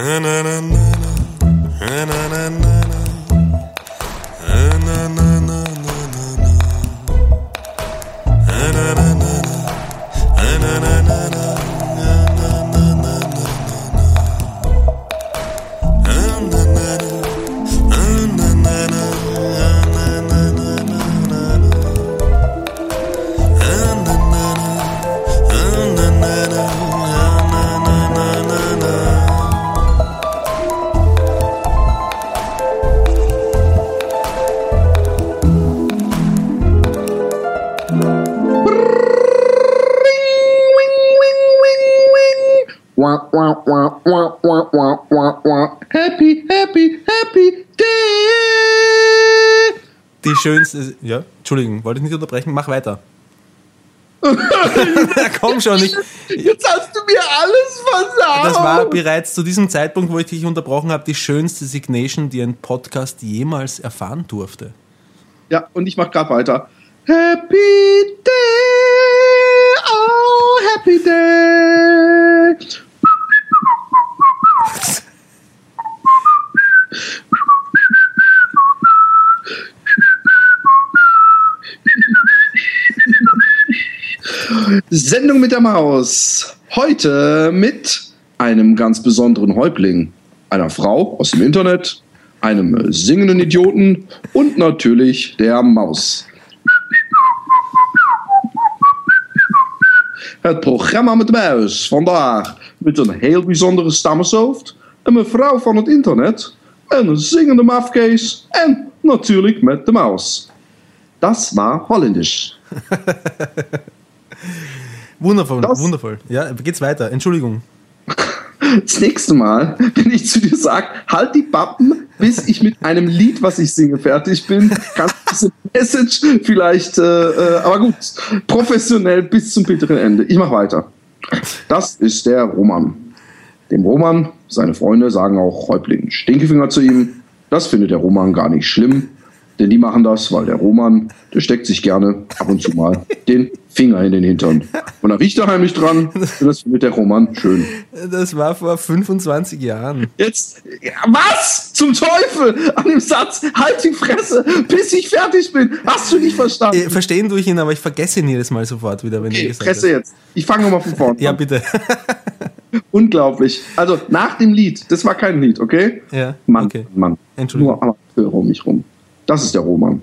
And I schönste. Ja, Entschuldigung, wollte ich nicht unterbrechen, mach weiter. Komm schon, ich, Jetzt hast du mir alles versagt. das war bereits zu diesem Zeitpunkt, wo ich dich unterbrochen habe, die schönste Signation, die ein Podcast jemals erfahren durfte. Ja, und ich mach grad weiter. Happy day, oh happy day. Sendung mit der Maus. Heute mit einem ganz besonderen Häuptling, einer Frau aus dem Internet, einem singenden Idioten und natürlich der Maus. Het programma met de muis. Vandaag met een heel bijzondere stammershoofd, een mevrouw van het internet, een zingende mafkees en natuurlijk met de maus. Das war Holländisch. Wundervoll, Das- wundervoll. Ja, geht's weiter. Entschuldigung. Das nächste Mal, wenn ich zu dir sage, halt die Pappen, bis ich mit einem Lied, was ich singe, fertig bin, kannst du diese Message vielleicht, äh, äh, aber gut, professionell bis zum bitteren Ende. Ich mache weiter. Das ist der Roman. Dem Roman, seine Freunde sagen auch Häuptling Stinkefinger zu ihm. Das findet der Roman gar nicht schlimm, denn die machen das, weil der Roman, der steckt sich gerne ab und zu mal den Finger in den Hintern. Und dann riecht er heimlich dran, und das findet der Roman schön. Das war vor 25 Jahren. Jetzt, ja, was? Zum Teufel! An dem Satz, halt die Fresse, bis ich fertig bin. Hast du nicht verstanden? Äh, Verstehen tue ich ihn, aber ich vergesse ihn jedes Mal sofort wieder, wenn er Okay, gesagt Fresse jetzt. Ich fange nochmal von vorne Ja, an. bitte. Unglaublich. Also, nach dem Lied, das war kein Lied, okay? Ja, Mann, okay. Mann. Entschuldigung. Nur Amateure um mich rum. Das ist der Roman.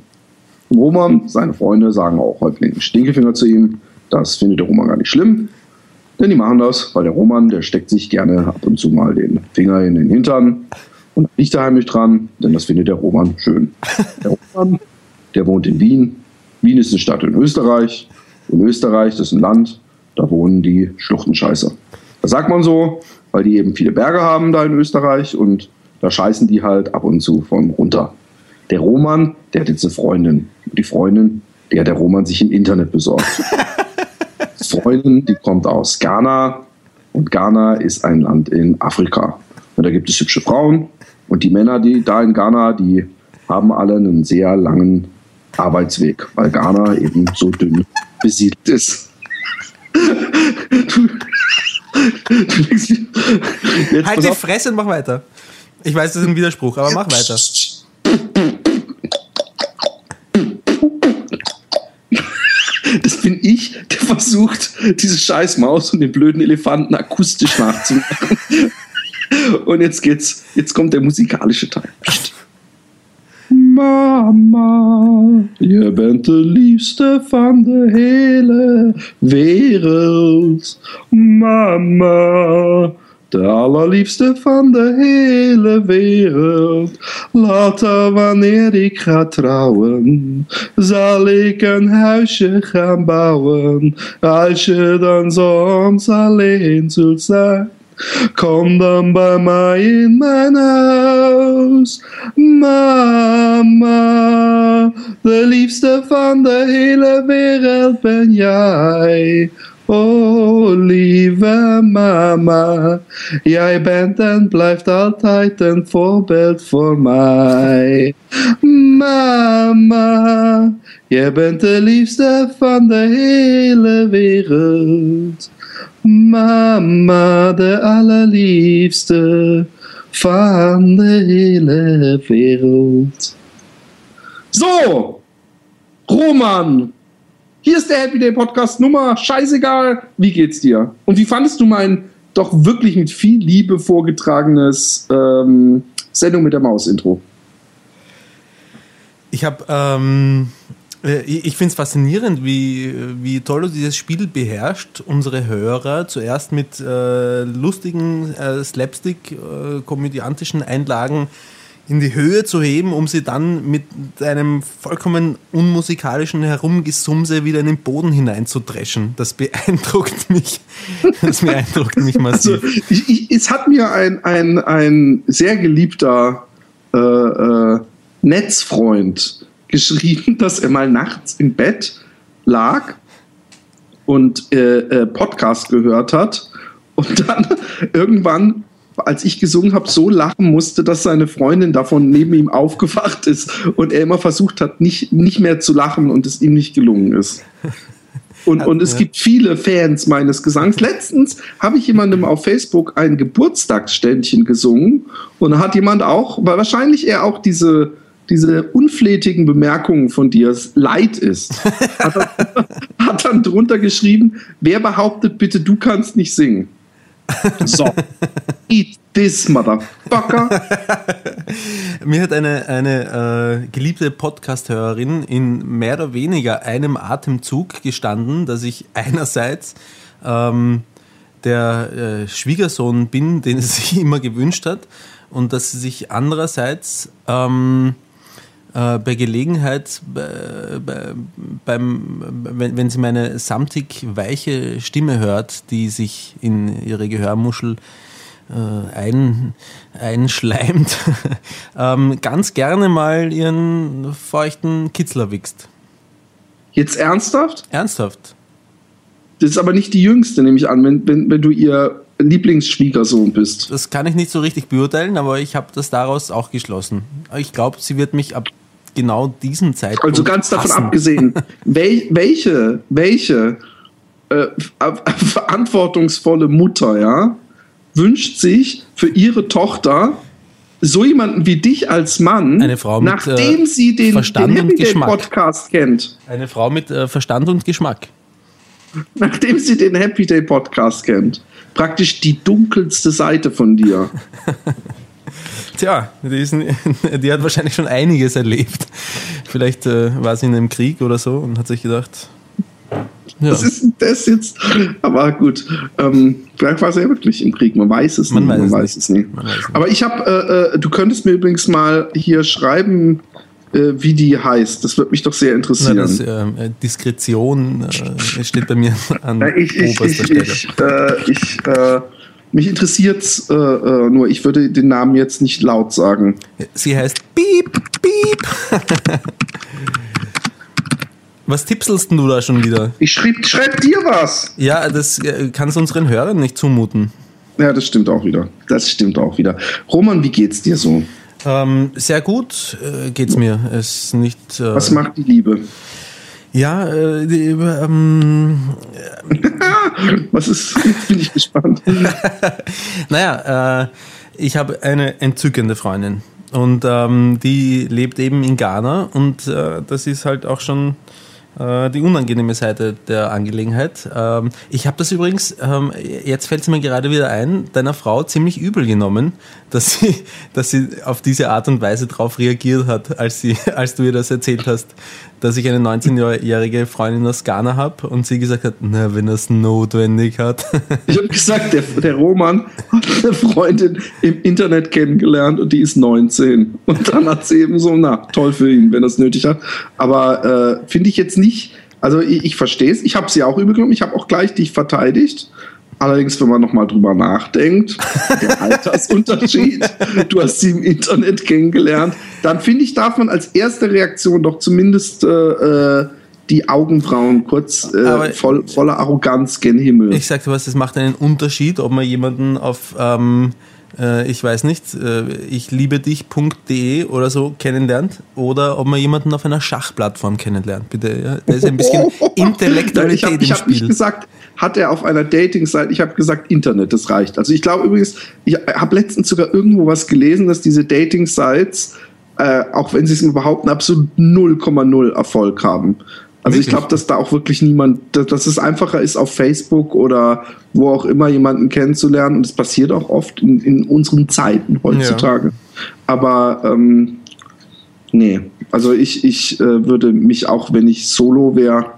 Roman, seine Freunde sagen auch Häuptling Stinkefinger zu ihm. Das findet der Roman gar nicht schlimm. Denn die machen das, weil der Roman, der steckt sich gerne ab und zu mal den Finger in den Hintern und riecht da heimlich dran, denn das findet der Roman schön. Der Roman, der wohnt in Wien. Wien ist eine Stadt in Österreich. Und Österreich, das ist ein Land, da wohnen die Schluchtenscheißer. Das sagt man so, weil die eben viele Berge haben da in Österreich und da scheißen die halt ab und zu von runter. Der Roman, der hat jetzt eine Freundin. Und die Freundin, die hat der Roman sich im Internet besorgt. Freundin, die kommt aus Ghana und Ghana ist ein Land in Afrika. Und da gibt es hübsche Frauen und die Männer, die da in Ghana, die haben alle einen sehr langen Arbeitsweg, weil Ghana eben so dünn besiedelt ist. Halt die. Fresse und mach weiter. Ich weiß, das ist ein Widerspruch, aber mach weiter. Das bin ich, der versucht, diese scheiß Maus und den blöden Elefanten akustisch nachzumachen. Und jetzt geht's, jetzt kommt der musikalische Teil. Mama, je bent de liefste van de hele wereld. Mama, de allerliefste van de hele wereld. Later wanneer ik ga trouwen, zal ik een huisje gaan bouwen. Als je dan soms alleen zult zijn. Kom dan bij mij in mijn huis, mama. De liefste van de hele wereld ben jij. Oh, lieve mama, jij bent en blijft altijd een voorbeeld voor mij. Mama, jij bent de liefste van de hele wereld. Mama, de allerliefste van de hele wereld. So, Roman, hier ist der Happy Day Podcast Nummer, scheißegal, wie geht's dir? Und wie fandest du mein doch wirklich mit viel Liebe vorgetragenes ähm, Sendung mit der Maus Intro? Ich habe, ähm, äh, ich finde es faszinierend, wie, wie toll du dieses Spiel beherrscht, unsere Hörer zuerst mit äh, lustigen, äh, slapstick-komödiantischen äh, Einlagen in die Höhe zu heben, um sie dann mit einem vollkommen unmusikalischen Herumgesumse wieder in den Boden hineinzudreschen. Das beeindruckt mich. Das beeindruckt mich massiv. Also, ich, ich, es hat mir ein, ein, ein sehr geliebter äh, äh, Netzfreund geschrieben, dass er mal nachts im Bett lag und äh, äh Podcast gehört hat und dann irgendwann als ich gesungen habe, so lachen musste, dass seine Freundin davon neben ihm aufgewacht ist und er immer versucht hat, nicht, nicht mehr zu lachen und es ihm nicht gelungen ist. Und, und es gibt viele Fans meines Gesangs. Letztens habe ich jemandem auf Facebook ein Geburtstagsständchen gesungen und da hat jemand auch, weil wahrscheinlich er auch diese, diese unflätigen Bemerkungen von dir leid ist, hat, dann, hat dann drunter geschrieben, wer behauptet bitte, du kannst nicht singen? So, eat this, motherfucker. Mir hat eine, eine äh, geliebte Podcast-Hörerin in mehr oder weniger einem Atemzug gestanden, dass ich einerseits ähm, der äh, Schwiegersohn bin, den sie sich immer gewünscht hat, und dass sie sich andererseits ähm, äh, bei Gelegenheit, bei, bei, beim, wenn, wenn sie meine samtig weiche Stimme hört, die sich in ihre Gehörmuschel äh, ein, einschleimt, ähm, ganz gerne mal ihren feuchten Kitzler wichst. Jetzt ernsthaft? Ernsthaft. Das ist aber nicht die jüngste, nehme ich an, wenn, wenn, wenn du ihr Lieblingsschwiegersohn bist. Das kann ich nicht so richtig beurteilen, aber ich habe das daraus auch geschlossen. Ich glaube, sie wird mich ab genau diesen Zeitpunkt. Also ganz davon hassen. abgesehen, wel, welche, welche äh, verantwortungsvolle Mutter, ja, wünscht sich für ihre Tochter so jemanden wie dich als Mann, eine Frau mit, nachdem äh, sie den, Verstand den Happy Podcast kennt. Eine Frau mit äh, Verstand und Geschmack. Nachdem sie den Happy Day Podcast kennt. Praktisch die dunkelste Seite von dir. Tja, die, ist, die, hat wahrscheinlich schon einiges erlebt. Vielleicht äh, war sie in einem Krieg oder so und hat sich gedacht. Ja. Was ist denn das jetzt? Aber gut, ähm, vielleicht war sie ja wirklich im Krieg. Man weiß es man nicht. Weiß man es weiß nicht. es nicht. Weiß nicht. Aber ich habe, äh, äh, du könntest mir übrigens mal hier schreiben, äh, wie die heißt. Das würde mich doch sehr interessieren. Na, das, äh, Diskretion äh, steht bei mir an ich, ich, oberster ich, Stelle. Ich, ich mich interessiert es äh, äh, nur, ich würde den Namen jetzt nicht laut sagen. Sie heißt Piep, Piep. was tippselst du da schon wieder? Ich schreib, schreib dir was. Ja, das äh, kannst du unseren Hörern nicht zumuten. Ja, das stimmt auch wieder. Das stimmt auch wieder. Roman, wie geht's dir so? Ähm, sehr gut äh, geht's mir. Es nicht. Äh, was macht die Liebe? Ja, äh, die, ähm, Was ist? Bin ich gespannt. naja, äh, ich habe eine entzückende Freundin und ähm, die lebt eben in Ghana und äh, das ist halt auch schon äh, die unangenehme Seite der Angelegenheit. Ähm, ich habe das übrigens, ähm, jetzt fällt es mir gerade wieder ein, deiner Frau ziemlich übel genommen, dass sie, dass sie auf diese Art und Weise darauf reagiert hat, als, sie, als du ihr das erzählt hast, dass ich eine 19-jährige Freundin aus Ghana habe und sie gesagt hat, na, wenn es notwendig hat. Ich habe gesagt, der, der Roman hat eine Freundin im Internet kennengelernt und die ist 19. Und dann hat sie eben so, na, toll für ihn, wenn es nötig hat. Aber äh, finde ich jetzt nicht, also ich, verstehe es, ich habe sie auch übel genommen, ich habe auch gleich dich verteidigt. Allerdings, wenn man nochmal drüber nachdenkt, der Altersunterschied, du hast sie im Internet kennengelernt, dann finde ich, darf man als erste Reaktion doch zumindest äh, äh die Augenbrauen kurz äh, voll, voller Arroganz gen Himmel. Ich sagte was, es macht einen Unterschied, ob man jemanden auf, ähm, äh, ich weiß nicht, äh, ich liebe dich.de oder so kennenlernt oder ob man jemanden auf einer Schachplattform kennenlernt. Bitte, ja? da ist ein bisschen Intellektualität ich hab, im ich Spiel. habe nicht gesagt, hat er auf einer Dating-Seite, ich habe gesagt, Internet, das reicht. Also ich glaube übrigens, ich habe letztens sogar irgendwo was gelesen, dass diese Dating-Sites, äh, auch wenn sie es behaupten, absolut 0,0 Erfolg haben. Also ich glaube, dass da auch wirklich niemand, dass, dass, es einfacher ist, auf Facebook oder wo auch immer jemanden kennenzulernen. Und es passiert auch oft in, in unseren Zeiten heutzutage. Ja. Aber ähm, nee, also ich, ich äh, würde mich auch, wenn ich solo wäre,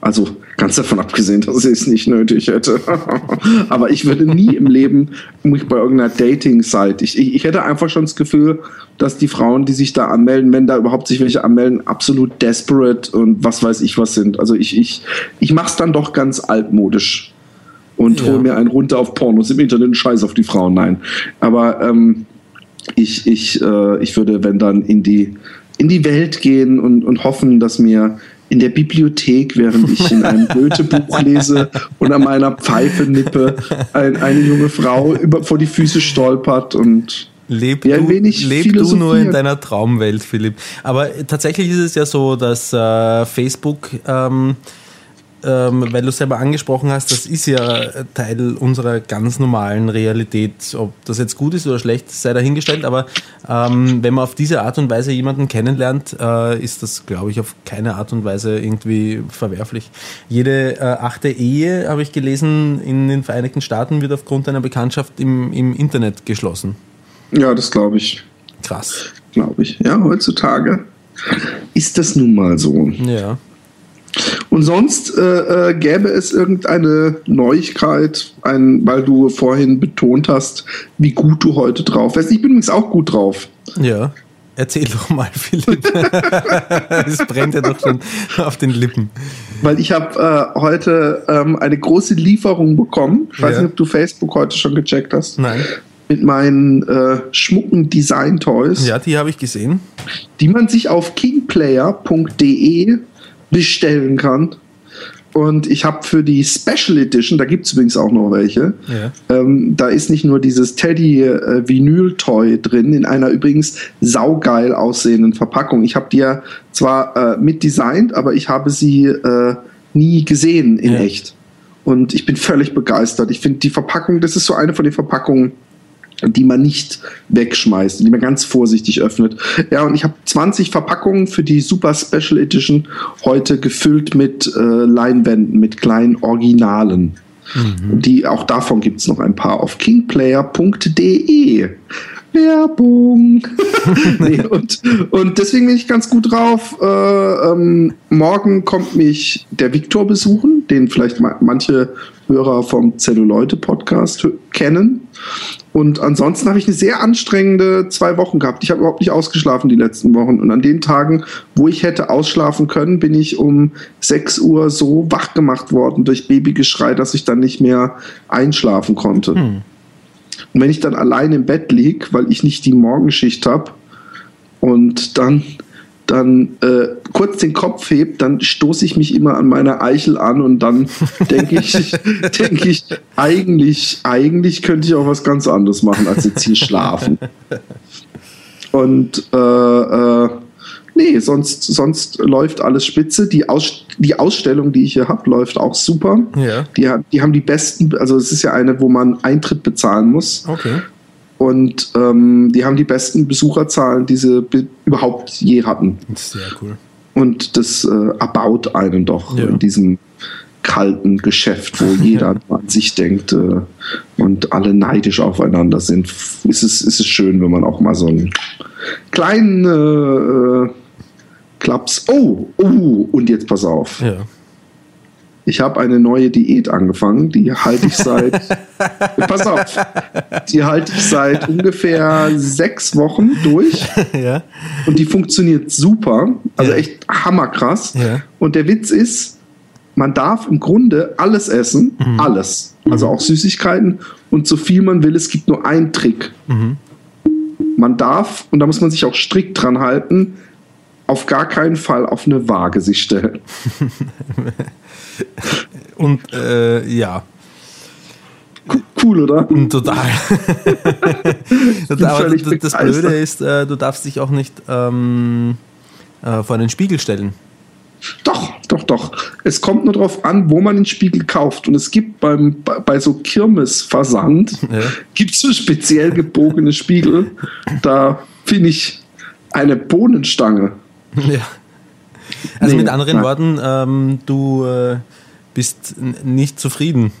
also ganz davon abgesehen, dass ich es nicht nötig hätte. Aber ich würde nie im Leben mich bei irgendeiner Dating-Site, ich, ich, ich hätte einfach schon das Gefühl, dass die Frauen, die sich da anmelden, wenn da überhaupt sich welche anmelden, absolut desperate und was weiß ich was sind. Also ich, ich, ich mache es dann doch ganz altmodisch und ja. hole mir einen runter auf Pornos im Internet scheiß auf die Frauen. Nein. Aber ähm, ich, ich, äh, ich würde, wenn dann, in die, in die Welt gehen und, und hoffen, dass mir in der Bibliothek, während ich in einem Goethe-Buch lese und an meiner Pfeife nippe, ein, eine junge Frau über, vor die Füße stolpert und Leb, ja, du, leb du nur in deiner Traumwelt, Philipp. Aber tatsächlich ist es ja so, dass äh, Facebook ähm, ähm, weil du es selber angesprochen hast, das ist ja Teil unserer ganz normalen Realität. Ob das jetzt gut ist oder schlecht, sei dahingestellt. Aber ähm, wenn man auf diese Art und Weise jemanden kennenlernt, äh, ist das, glaube ich, auf keine Art und Weise irgendwie verwerflich. Jede äh, achte Ehe, habe ich gelesen, in den Vereinigten Staaten wird aufgrund einer Bekanntschaft im, im Internet geschlossen. Ja, das glaube ich. Krass. Glaube ich. Ja, heutzutage ist das nun mal so. Ja. Und sonst äh, äh, gäbe es irgendeine Neuigkeit, ein, weil du vorhin betont hast, wie gut du heute drauf bist. Ich bin übrigens auch gut drauf. Ja. Erzähl doch mal, Philipp. Es brennt ja doch schon auf den Lippen. Weil ich habe äh, heute ähm, eine große Lieferung bekommen. Ich weiß ja. nicht, ob du Facebook heute schon gecheckt hast. Nein. Mit meinen äh, schmucken Design-Toys. Ja, die habe ich gesehen. Die man sich auf kingplayer.de bestellen kann. Und ich habe für die Special Edition, da gibt es übrigens auch noch welche, ja. ähm, da ist nicht nur dieses Teddy äh, Vinyl Toy drin, in einer übrigens saugeil aussehenden Verpackung. Ich habe die ja zwar äh, mitdesignt, aber ich habe sie äh, nie gesehen in ja. echt. Und ich bin völlig begeistert. Ich finde die Verpackung, das ist so eine von den Verpackungen, die man nicht wegschmeißt, die man ganz vorsichtig öffnet. Ja, und ich habe 20 Verpackungen für die Super Special Edition heute gefüllt mit äh, Leinwänden, mit kleinen Originalen. Mhm. Die, auch davon gibt es noch ein paar auf kingplayer.de. Werbung. nee, und, und deswegen bin ich ganz gut drauf. Äh, ähm, morgen kommt mich der Viktor besuchen, den vielleicht manche Hörer vom Zelluleute-Podcast kennen. Und ansonsten habe ich eine sehr anstrengende zwei Wochen gehabt. Ich habe überhaupt nicht ausgeschlafen die letzten Wochen. Und an den Tagen, wo ich hätte ausschlafen können, bin ich um 6 Uhr so wach gemacht worden durch Babygeschrei, dass ich dann nicht mehr einschlafen konnte. Hm. Und wenn ich dann allein im Bett liege, weil ich nicht die Morgenschicht habe und dann dann äh, kurz den Kopf hebt, dann stoße ich mich immer an meiner Eichel an und dann denke ich, denke ich, eigentlich, eigentlich könnte ich auch was ganz anderes machen, als jetzt hier schlafen. Und äh, äh, nee, sonst, sonst läuft alles spitze. Die, Aus, die Ausstellung, die ich hier habe, läuft auch super. Ja. Die, die haben die besten, also es ist ja eine, wo man Eintritt bezahlen muss. Okay. Und ähm, die haben die besten Besucherzahlen, die sie überhaupt je hatten. Sehr cool. Und das äh, erbaut einen doch ja. in diesem kalten Geschäft, wo jeder an sich denkt äh, und alle neidisch aufeinander sind. Ist es, ist es schön, wenn man auch mal so einen kleinen äh, Klaps. Oh, oh, und jetzt pass auf. Ja. Ich habe eine neue Diät angefangen, die halte ich seit, pass auf, die halte ich seit ungefähr sechs Wochen durch. Ja. Und die funktioniert super, also ja. echt hammerkrass. Ja. Und der Witz ist, man darf im Grunde alles essen, mhm. alles. Also auch Süßigkeiten und so viel man will. Es gibt nur einen Trick. Mhm. Man darf, und da muss man sich auch strikt dran halten, auf gar keinen Fall auf eine Waage sich stellen. Und äh, ja. Cool, oder? Total. Aber das, das Blöde ist, äh, du darfst dich auch nicht ähm, äh, vor den Spiegel stellen. Doch, doch, doch. Es kommt nur darauf an, wo man den Spiegel kauft. Und es gibt beim, bei, so Kirmesversand, ja. gibt es so speziell gebogene Spiegel. Da finde ich eine Bohnenstange. Ja. Also nee, mit anderen nein. Worten, ähm, du äh, bist nicht zufrieden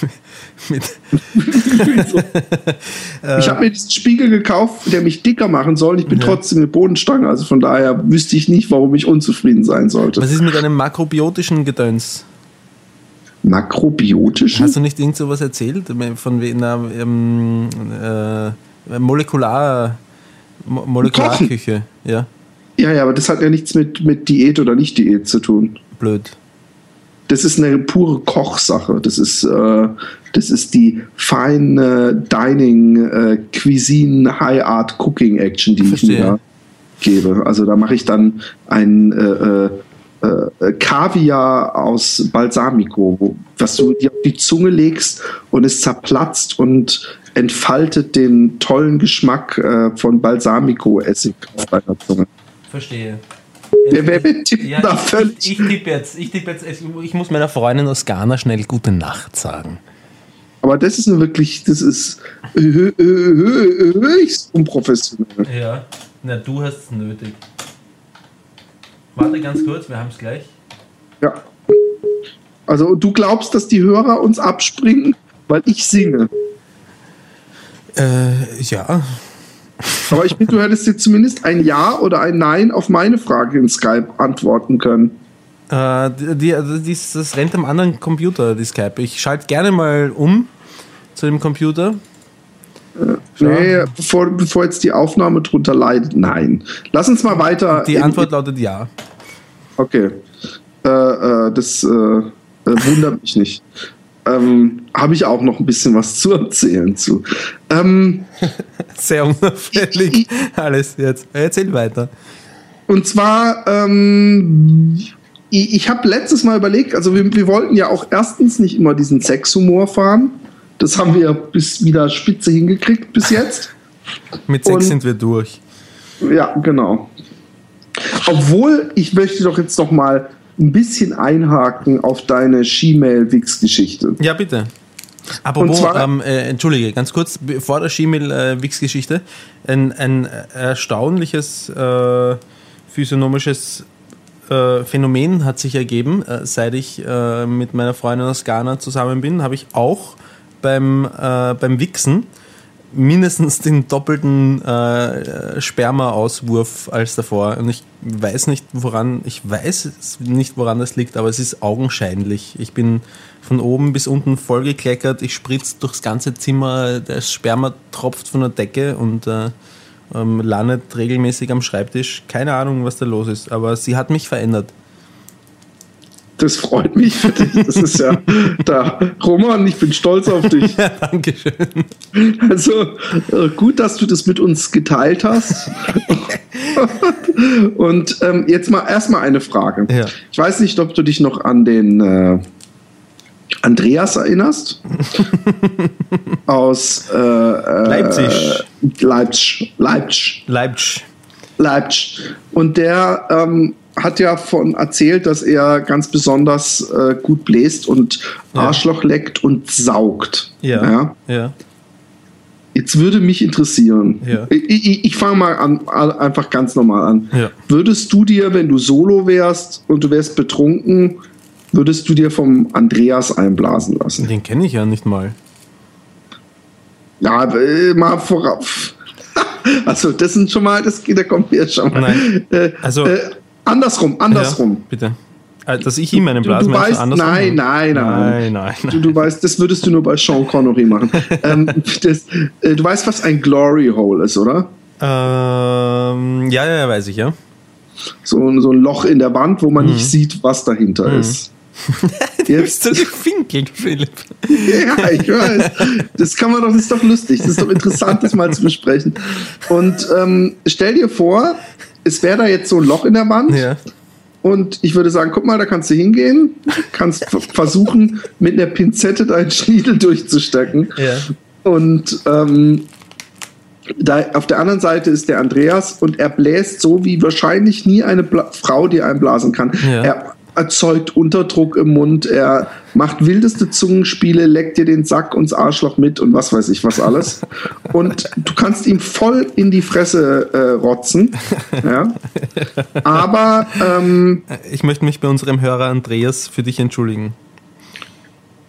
mit. ich habe mir diesen Spiegel gekauft, der mich dicker machen soll. Ich bin ja. trotzdem eine Bodenstange. Also von daher wüsste ich nicht, warum ich unzufrieden sein sollte. Was ist mit einem makrobiotischen Gedöns? Makrobiotischen? Hast du nicht irgend sowas erzählt? Von einer ähm, äh, Molekular, Mo Molekularküche? Ja. Ja, ja, aber das hat ja nichts mit, mit Diät oder Nicht-Diät zu tun. Blöd das ist eine pure Kochsache. Das ist, äh, das ist die feine Dining, äh, Cuisine, High Art Cooking Action, die Verstehe. ich mir gebe. Also da mache ich dann ein äh, äh, äh, Kaviar aus Balsamico, was du dir auf die Zunge legst und es zerplatzt und entfaltet den tollen Geschmack äh, von Balsamico-Essig auf deiner Zunge. Verstehe. Wer, wer tippt ja, da völlig? Ich, ich tippe jetzt, ich tippe jetzt, ich muss meiner Freundin aus Ghana schnell gute Nacht sagen. Aber das ist wirklich, das ist höchst unprofessionell. Ja, na du hast es nötig. Warte ganz kurz, wir haben es gleich. Ja. Also du glaubst, dass die Hörer uns abspringen, weil ich singe? Äh, ja. Aber ich finde, du hättest dir zumindest ein Ja oder ein Nein auf meine Frage in Skype antworten können. Äh, die, die, das rennt am anderen Computer, die Skype. Ich schalte gerne mal um zu dem Computer. Äh, nee, bevor, bevor jetzt die Aufnahme drunter leidet, nein. Lass uns mal weiter. Die Antwort lautet ja. Okay. Äh, äh, das äh, äh, wundert mich nicht ähm, habe ich auch noch ein bisschen was zu erzählen zu. Ähm, Sehr unauffällig alles jetzt. Erzähl weiter. Und zwar, ähm, ich, ich habe letztes Mal überlegt, also wir, wir, wollten ja auch erstens nicht immer diesen Sexhumor fahren. Das haben wir bis wieder spitze hingekriegt bis jetzt. Mit Sex Und, sind wir durch. Ja, genau. Obwohl, ich möchte doch jetzt noch mal ein bisschen einhaken auf deine Shemale-Wix-Geschichte. Ja, bitte. Apropos, zwar, ähm, äh, entschuldige, ganz kurz, vor der Shemale-Wix-Geschichte, ein, ein erstaunliches äh, physiognomisches äh, Phänomen hat sich ergeben, äh, seit ich äh, mit meiner Freundin aus Ghana zusammen bin, habe ich auch beim, beim Wichsen mindestens den doppelten äh, Sperma-Auswurf als davor. Und ich weiß nicht, woran, ich weiß nicht, woran das liegt, aber es ist augenscheinlich. Ich bin von oben bis unten vollgekleckert, ich spritze durchs ganze Zimmer, der Sperma tropft von der Decke und äh, ähm, landet regelmäßig am Schreibtisch. Keine Ahnung, was da los ist, aber sie hat mich verändert. Das freut mich für dich. Das ist ja da. Roman, ich bin stolz auf dich. Ja, Dankeschön. Also äh, gut, dass du das mit uns geteilt hast. Und ähm, jetzt mal erstmal eine Frage. Ja. Ich weiß nicht, ob du dich noch an den äh, Andreas erinnerst. aus äh, äh Leipzig. Leipzig. Leipzig. Leipzig. Leipzig. Und der ähm, hat ja von erzählt, dass er ganz besonders äh, gut bläst und ja. Arschloch leckt und saugt. Ja. ja. ja. Jetzt würde mich interessieren. Ja. Ich, ich, ich fange mal an, einfach ganz normal an. Würdest du dir, wenn du solo wärst und du wärst betrunken, würdest du dir vom Andreas einblasen lassen? Den kenne ich ja nicht mal. Ja, äh, mal vorauf. Also, das sind schon mal, das, da kommt mir jetzt schon mal. Nein. Äh, also, äh, Andersrum, andersrum. Ja, bitte. Äh, dass ich ihm einen Blasen du, du weißt, nein, nein, nein, nein, nein. Du, du, weißt, das würdest du nur bei Sean Connery machen. ähm, das, äh, du weißt, was ein Glory Hole ist, oder? Ähm, ja, ja, weiß ich, ja. So, so ein Loch in der Wand, wo man mhm. nicht sieht, was dahinter mhm. ist. du bist so gefinkelt, Philipp. ja, ich weiß. Das kann man doch, das ist doch lustig. Das ist doch interessant, das mal zu besprechen. Und ähm, stell dir vor, es wäre da jetzt so ein Loch in der Wand. Ja. Und ich würde sagen, guck mal, da kannst du hingehen, kannst versuchen, mit einer Pinzette deinen Schniedel durchzustecken. Ja. Und ähm, da, auf der anderen Seite ist der Andreas und er bläst so, wie wahrscheinlich nie eine Bla Frau dir einblasen kann. Ja. Er erzeugt Unterdruck im Mund, er macht wildeste Zungenspiele, leckt dir den Sack und das Arschloch mit und was weiß ich was alles. Und du kannst ihm voll in die Fresse äh, rotzen. Ja. Aber ähm, Ich möchte mich bei unserem Hörer Andreas für dich entschuldigen.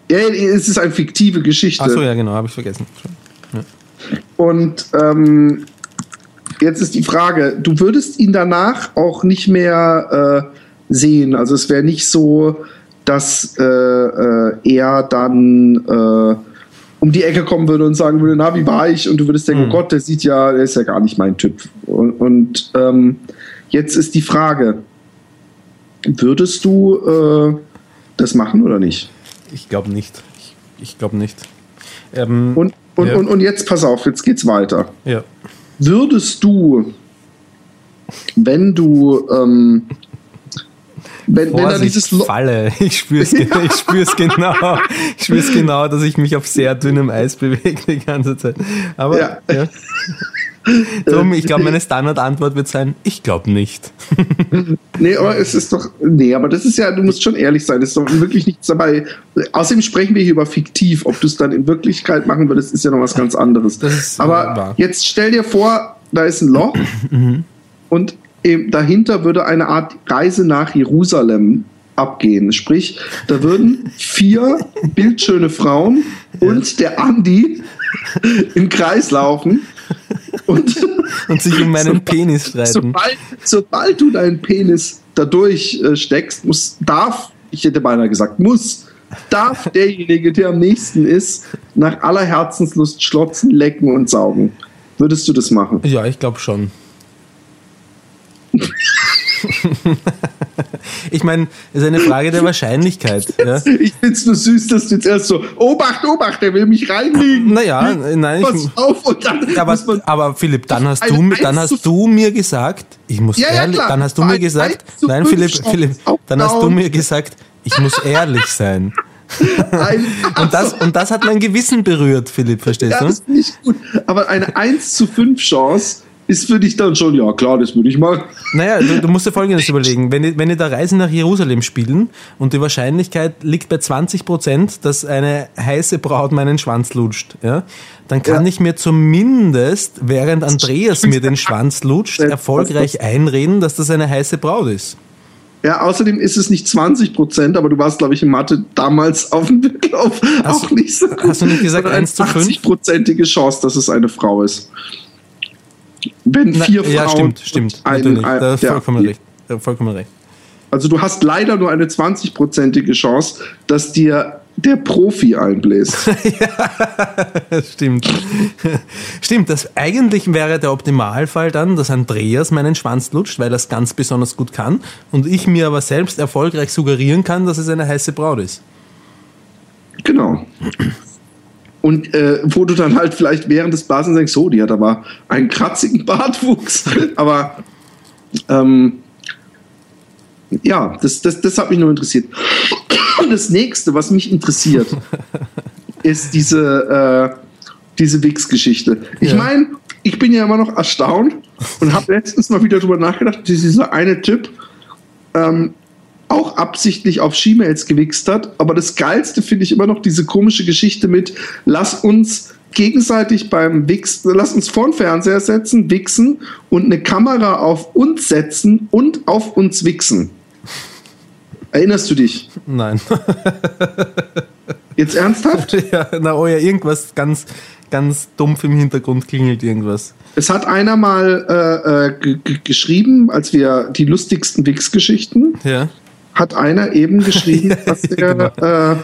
ja, es ist eine fiktive Geschichte. Achso, ja, genau, habe ich vergessen. Und ähm, jetzt ist die Frage, du würdest ihn danach auch nicht mehr äh, sehen. Also es wäre nicht so, dass äh, äh, er dann äh, um die Ecke kommen würde und sagen würde, na, wie war ich? Und du würdest denken, Mhm. oh Gott, der sieht ja, der ist ja gar nicht mein Typ. Und, und ähm, jetzt ist die Frage, würdest du äh, das machen oder nicht? Ich glaube nicht. Ich, ich glaube nicht. Ähm, Und, und, Ja. und, und jetzt pass auf, jetzt geht's weiter. ja. würdest du, wenn du, ähm, wenn, wenn Vorsicht, dieses Lo Falle. Ich spüre es ich spür's genau. Ich spüre es genau, dass ich mich auf sehr dünnem Eis bewege die ganze Zeit. Aber Ja. ja. Drum, ich glaube, meine Standardantwort wird sein, ich glaube nicht. Nee, aber es ist doch, nee, aber das ist ja, du musst schon ehrlich sein, es ist doch wirklich nichts dabei. Außerdem sprechen wir hier über fiktiv. Ob du es dann in Wirklichkeit machen würdest, ist ja noch was ganz anderes. Aber wahr. jetzt stell dir vor, da ist ein Loch und eben dahinter würde eine Art Reise nach Jerusalem abgehen. Sprich, da würden vier bildschöne Frauen und der Andi im Kreis laufen und Und sich um meinen Penis streiten. sobald, sobald du deinen Penis dadurch äh, steckst, muss, darf, ich hätte beinahe gesagt, muss, darf derjenige, der am nächsten ist, nach aller Herzenslust schlotzen, lecken und saugen. Würdest du das machen? Ja, ich glaube schon. ich meine, es ist eine Frage der Wahrscheinlichkeit. Ja? Ich find's nur süß, dass du jetzt erst so, Obacht, Obacht, der will mich reinlegen. Naja, nein, Pass ich, auf und dann aber, aber Philipp, dann hast, du, dann hast du mir gesagt, ich muss Ja, ja, ehrlich, klar. dann hast du mir gesagt, nein, Philipp, Philipp, dann hast du mir gesagt, ich muss ehrlich sein. ein, Und das, und das hat mein Gewissen berührt, Philipp, verstehst ja, du? das ist nicht gut. Aber eine 1 zu 5 Chance ist für dich dann schon, ja klar, das würde ich machen. Naja, du, du musst dir Folgendes überlegen. Wenn die, wenn die da Reisen nach Jerusalem spielen und die Wahrscheinlichkeit liegt bei 20 Prozent, dass eine heiße Braut meinen Schwanz lutscht, ja, dann kann Ja. ich mir zumindest, während Andreas mir den Schwanz lutscht, erfolgreich einreden, dass das eine heiße Braut ist. Ja, außerdem ist es nicht 20 Prozent, aber du warst, glaube ich, in Mathe damals auf dem Hast auch nicht so gut. hast du nicht gesagt Sondern eine 1 zu 5? 80-prozentige Chance, dass es eine Frau ist. Wenn Na, vier ja, Frauen. stimmt, stimmt. und ein- natürlich. da ja, vollkommen recht. Da vollkommen recht. Also du hast leider nur eine 20-prozentige Chance, dass dir der Profi einbläst. Stimmt. Stimmt, das eigentlich wäre der Optimalfall dann, dass Andreas meinen Schwanz lutscht, weil er es ganz besonders gut kann und ich mir aber selbst erfolgreich suggerieren kann, dass es eine heiße Braut ist. genau. Und äh, wo du dann halt vielleicht während des Blasens denkst, so, die hat aber einen kratzigen Bartwuchs. aber ähm, ja, das, das, das hat mich nur interessiert. Und das nächste, was mich interessiert, ist diese, äh, diese Wix-Geschichte. Ich Ja. meine, ich bin ja immer noch erstaunt und habe letztens mal wieder drüber nachgedacht, dieser eine Typ ähm, auch absichtlich auf She-Mails gewichst hat. Aber das Geilste finde ich immer noch diese komische Geschichte mit, lass uns gegenseitig beim Wichsen, lass uns vor den Fernseher setzen, wichsen und eine Kamera auf uns setzen und auf uns wichsen. Erinnerst du dich? Nein. Jetzt ernsthaft? ja, na, oh ja, irgendwas ganz, ganz dumpf im Hintergrund klingelt irgendwas. Es hat einer mal äh, äh, geschrieben, als wir die lustigsten Wix-Geschichten, Ja, hat einer eben geschrieben, dass er Genau. äh,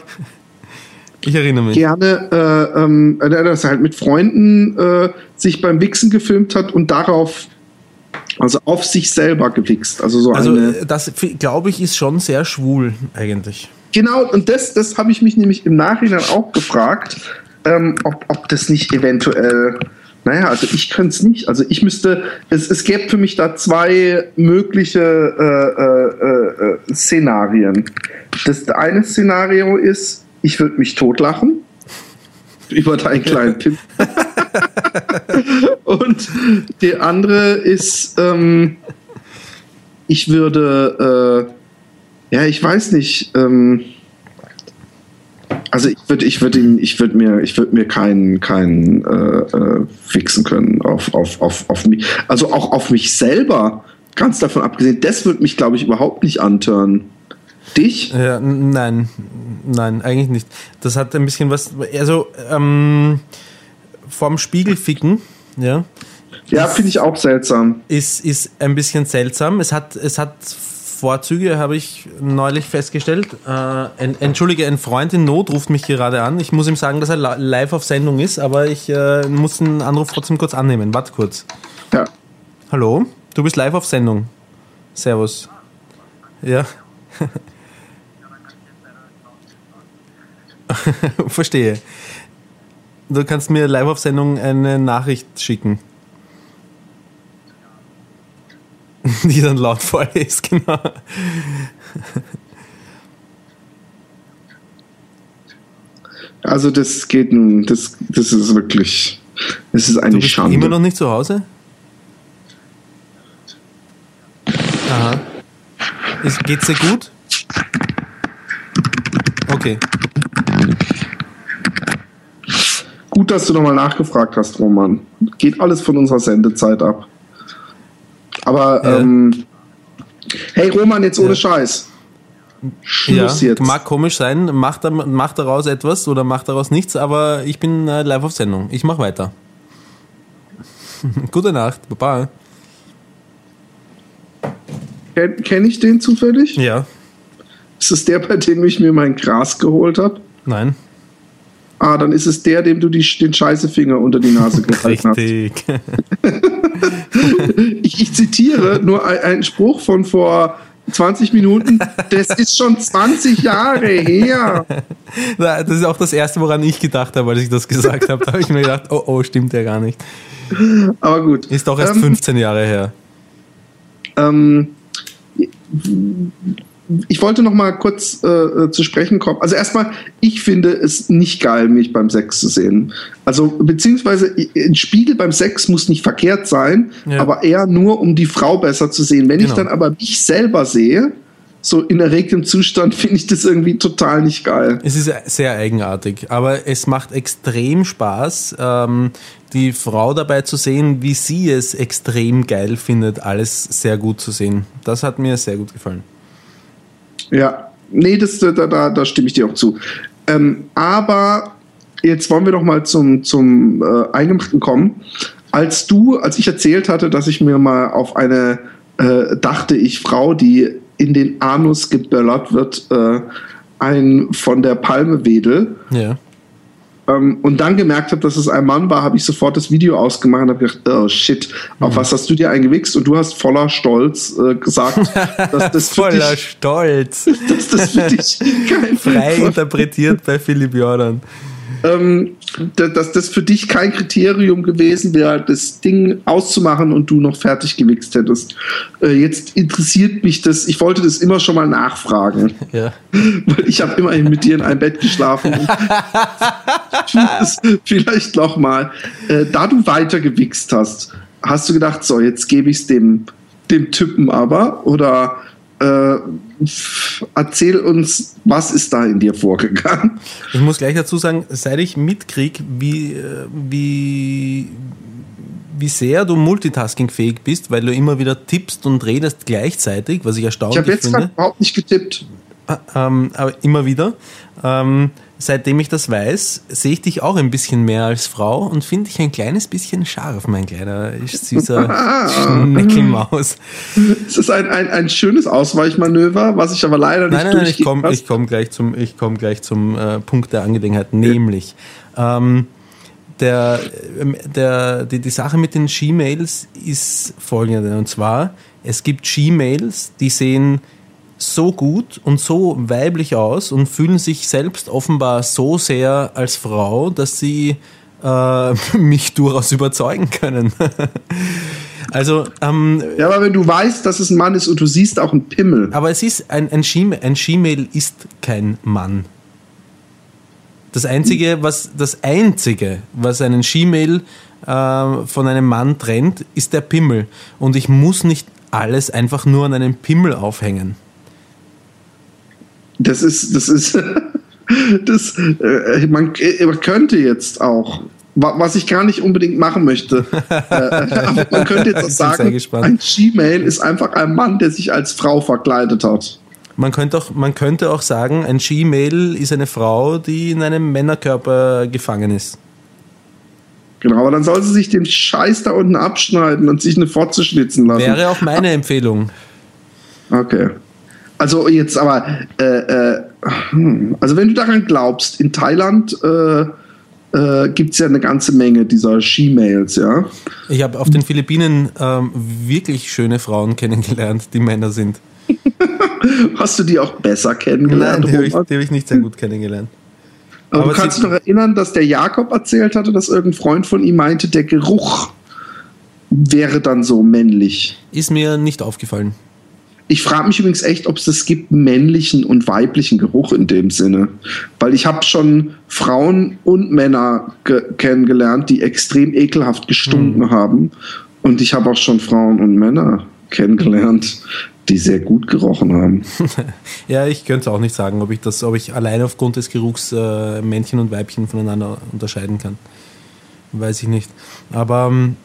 ich erinnere mich. gerne, äh, ähm, äh, dass er halt mit Freunden äh, sich beim Wichsen gefilmt hat und darauf, also auf sich selber gewichst. Also so Also, eine. das glaube ich ist schon sehr schwul eigentlich. Genau, und das, das habe ich mich nämlich im Nachhinein auch gefragt, ähm, ob, ob das nicht eventuell Naja, also ich könnte es nicht. Also ich müsste, es, es gäbe für mich da zwei mögliche äh, äh, äh, Szenarien. Das eine Szenario ist, ich würde mich totlachen über deinen kleinen Pimp. Und die andere ist, ähm, ich würde, äh, ja, ich weiß nicht, ähm, also ich würde, ich würde ihn, ich würde mir, ich würde mir keinen, keinen äh, äh, fixen können auf, auf, auf, auf mich. Also auch auf mich selber, ganz davon abgesehen, das würde mich, glaube ich, überhaupt nicht antören. Dich? Ja, nein, nein, eigentlich nicht. Das hat ein bisschen was, also ähm, vorm Spiegel ficken, ja. Ja, finde ich auch seltsam. Ist, ist ein bisschen seltsam. Es hat, es hat Vorzüge, habe ich neulich festgestellt. Äh, Entschuldige, ein Freund in Not ruft mich gerade an. Ich muss ihm sagen, dass er live auf Sendung ist, aber ich äh, muss den Anruf trotzdem kurz annehmen. Warte kurz. Ja. Hallo, du bist live auf Sendung. Servus. Ja. Verstehe. Du kannst mir live auf Sendung eine Nachricht schicken. Die dann laut vorliest, genau. Also das geht nun, das, das ist wirklich, das ist eine du bist Schande. immer noch nicht zu Hause? Aha. Ist, geht's dir gut? Okay. Gut, dass du nochmal nachgefragt hast, Roman. Geht alles von unserer Sendezeit ab. Aber ja. ähm, hey Roman, jetzt ohne ja. Scheiß. Schluss ja, jetzt. Mag komisch sein, macht, macht daraus etwas oder macht daraus nichts, aber ich bin äh, live auf Sendung. Ich mache weiter. Gute Nacht, Baba. Kenne kenn ich den zufällig? Ja. Ist es der, bei dem ich mir mein Gras geholt habe? Nein. Ah, dann ist es der, dem du die, den Scheißefinger unter die Nase gehalten hast. Richtig. ich, ich, zitiere nur einen Spruch von vor 20 Minuten. Das ist schon 20 Jahre her. Das ist auch das Erste, woran ich gedacht habe, als ich das gesagt habe. Da habe ich mir gedacht, oh, oh, stimmt ja gar nicht. Aber gut. Ist doch erst ähm, 15 Jahre her. Ähm, ich wollte noch mal kurz äh, äh, zu sprechen kommen. Also erstmal, ich finde es nicht geil, mich beim Sex zu sehen. Also beziehungsweise ein Spiegel beim Sex muss nicht verkehrt sein, ja. aber eher nur, um die Frau besser zu sehen. Wenn genau. ich dann aber mich selber sehe, so in erregtem Zustand, finde ich das irgendwie total nicht geil. Es ist sehr eigenartig, aber es macht extrem Spaß, ähm, die Frau dabei zu sehen, wie sie es extrem geil findet, alles sehr gut zu sehen. Das hat mir sehr gut gefallen. Ja, nee, das, da, da, da stimme ich dir auch zu. Ähm, aber jetzt wollen wir doch mal zum, zum äh, Eingemachten kommen. Als du, als ich erzählt hatte, dass ich mir mal auf eine, äh, dachte ich, Frau, die in den Anus geböllert wird, äh, ein von der Palme wedel. Ja. Ähm, und dann gemerkt habe, dass es ein Mann war, habe ich sofort das Video ausgemacht und habe gedacht, oh shit, auf mhm. was hast du dir eingewichst? Und du hast voller Stolz äh, gesagt, dass das für voller dich, Stolz, dass das für dich kein frei interpretiert bei Philipp Jordan ähm, dass das für dich kein Kriterium gewesen wäre, das Ding auszumachen und du noch fertig gewichst hättest. Äh, jetzt interessiert mich das, ich wollte das immer schon mal nachfragen. Ja. Weil ich habe immerhin mit dir in einem Bett geschlafen. vielleicht noch mal. Äh, da du weiter gewichst hast, hast du gedacht, so, jetzt gebe ich es dem, dem Typen aber? Oder äh, erzähl uns, was ist da in dir vorgegangen? Ich muss gleich dazu sagen, seit ich mitkriege, wie, äh, wie, wie sehr du multitaskingfähig bist, weil du immer wieder tippst und redest gleichzeitig, was ich erstaunlich finde. Ich habe jetzt überhaupt nicht getippt. Ah, ähm, aber immer wieder. Ähm, seitdem ich das weiß, sehe ich dich auch ein bisschen mehr als Frau und finde dich ein kleines bisschen scharf, mein kleiner. Süßer Schneckelmaus. Es ist ein, ein, ein schönes Ausweichmanöver, was ich aber leider nicht Nein, nein, nein ich komme komm gleich zum, ich komm gleich zum äh, Punkt der Angelegenheit, nämlich ähm, der, ähm, der, die, die Sache mit den Gmails ist folgende, und zwar, es gibt Gmails, die sehen so gut und so weiblich aus und fühlen sich selbst offenbar so sehr als Frau, dass sie äh, mich durchaus überzeugen können. also ähm, ja, aber wenn du weißt, dass es ein Mann ist und du siehst auch einen Pimmel. Aber es ist ein ein, Gmail, ein Gmail ist kein Mann. Das einzige, was das einzige, was einen Gmail äh, von einem Mann trennt, ist der Pimmel. Und ich muss nicht alles einfach nur an einem Pimmel aufhängen. Das ist, das ist, das, äh, man, äh, man könnte jetzt auch was ich gar nicht unbedingt machen möchte. äh, man könnte jetzt auch sagen, ein Gmail ist einfach ein Mann, der sich als Frau verkleidet hat. Man könnte, auch, man könnte auch sagen, ein Gmail ist eine Frau, die in einem Männerkörper gefangen ist. Genau, aber dann soll sie sich den Scheiß da unten abschneiden und sich eine Fotze schnitzen lassen. Wäre auch meine Empfehlung. Okay. Also jetzt aber, äh, äh, hm, also wenn du daran glaubst, in Thailand äh, äh, gibt es ja eine ganze Menge dieser She-Mails, ja. Ich habe auf den Philippinen ähm, wirklich schöne Frauen kennengelernt, die Männer sind. Hast du die auch besser kennengelernt? Nein, die habe ich, hab ich nicht sehr gut kennengelernt. Aber, Aber du kannst dich noch erinnern, dass der Jakob erzählt hatte, dass irgendein Freund von ihm meinte, der Geruch wäre dann so männlich. Ist mir nicht aufgefallen. Ich frage mich übrigens echt, ob es das gibt, männlichen und weiblichen Geruch in dem Sinne. Weil ich habe schon Frauen und Männer kennengelernt, die extrem ekelhaft gestunken hm. haben. Und ich habe auch schon Frauen und Männer kennengelernt, die sehr gut gerochen haben. ja, ich könnte auch nicht sagen, ob ich das, ob ich allein aufgrund des Geruchs äh, Männchen und Weibchen voneinander unterscheiden kann. Weiß ich nicht. Aber ähm,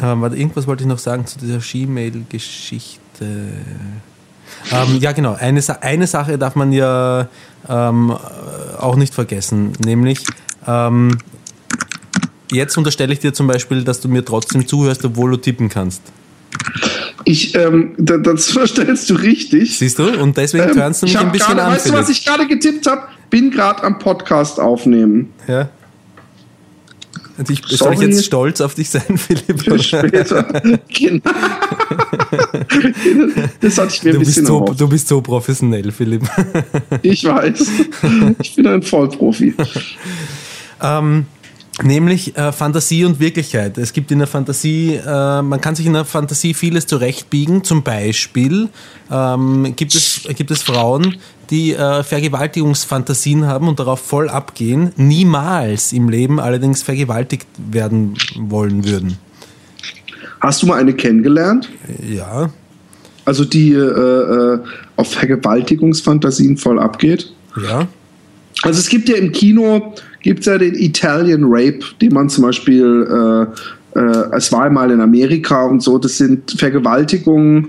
äh, irgendwas wollte ich noch sagen zu dieser Gmail-Geschichte. Ähm, ja, genau. Eine, eine Sache darf man ja ähm, auch nicht vergessen, nämlich ähm, jetzt unterstelle ich dir zum Beispiel, dass du mir trotzdem zuhörst, obwohl du tippen kannst. Ich, ähm, das verstellst du richtig. Siehst du? Und deswegen ähm, kannst du mich ein bisschen grade, an. Weißt du, was ich gerade getippt habe? Bin gerade am Podcast aufnehmen. Ja. Und ich, soll ich jetzt stolz auf dich sein, Philipp? Für später. genau. das hatte ich mir du ein bisschen so, Du bist so professionell, Philipp. ich weiß. Ich bin ein Vollprofi. ähm, Nämlich äh, Fantasie und Wirklichkeit. Es gibt in der Fantasie, äh, man kann sich in der Fantasie vieles zurechtbiegen. Zum Beispiel ähm, gibt, es, gibt es Frauen, die äh, Vergewaltigungsfantasien haben und darauf voll abgehen, niemals im Leben allerdings vergewaltigt werden wollen würden. Hast du mal eine kennengelernt? Ja. Also die äh, äh, auf Vergewaltigungsfantasien voll abgeht? Ja. Also es gibt ja im Kino gibt es ja den Italian Rape, den man zum Beispiel, äh, äh, es war einmal in Amerika und so, das sind Vergewaltigungen,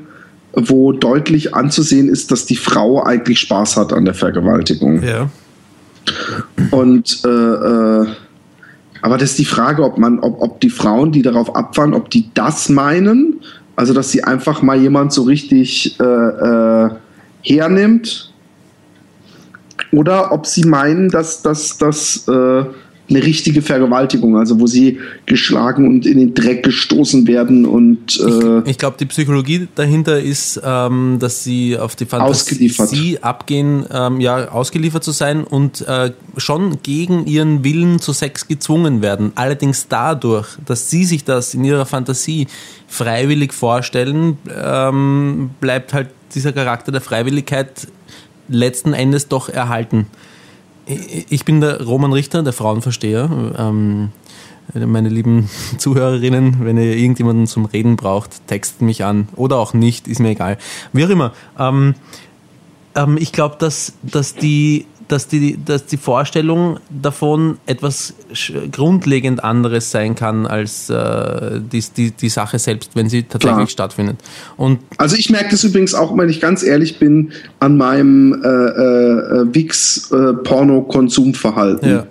wo deutlich anzusehen ist, dass die Frau eigentlich Spaß hat an der Vergewaltigung. Ja. Und äh, äh, aber das ist die Frage, ob man, ob, ob die Frauen, die darauf abfahren, ob die das meinen, also dass sie einfach mal jemand so richtig äh, äh, hernimmt oder ob sie meinen, dass das äh, eine richtige Vergewaltigung, also wo sie geschlagen und in den Dreck gestoßen werden und äh, ich, ich glaube, die Psychologie dahinter ist, ähm, dass sie auf die Fantasie abgehen, ähm, ja ausgeliefert zu sein und äh, schon gegen ihren Willen zu Sex gezwungen werden. Allerdings dadurch, dass sie sich das in ihrer Fantasie freiwillig vorstellen, ähm, bleibt halt dieser Charakter der Freiwilligkeit letzten Endes doch erhalten. Ich bin der Roman Richter, der Frauenversteher. Ähm, meine lieben Zuhörerinnen, wenn ihr irgendjemanden zum Reden braucht, textet mich an. Oder auch nicht, ist mir egal. Wie auch immer. Ähm, ähm, ich glaube, dass, dass die dass die, dass die Vorstellung davon etwas grundlegend anderes sein kann als äh, die, die, die Sache selbst, wenn sie tatsächlich Klar. stattfindet. Und also ich merke das übrigens auch, wenn ich ganz ehrlich bin, an meinem äh, äh, Wix-Porno-Konsumverhalten. Ja.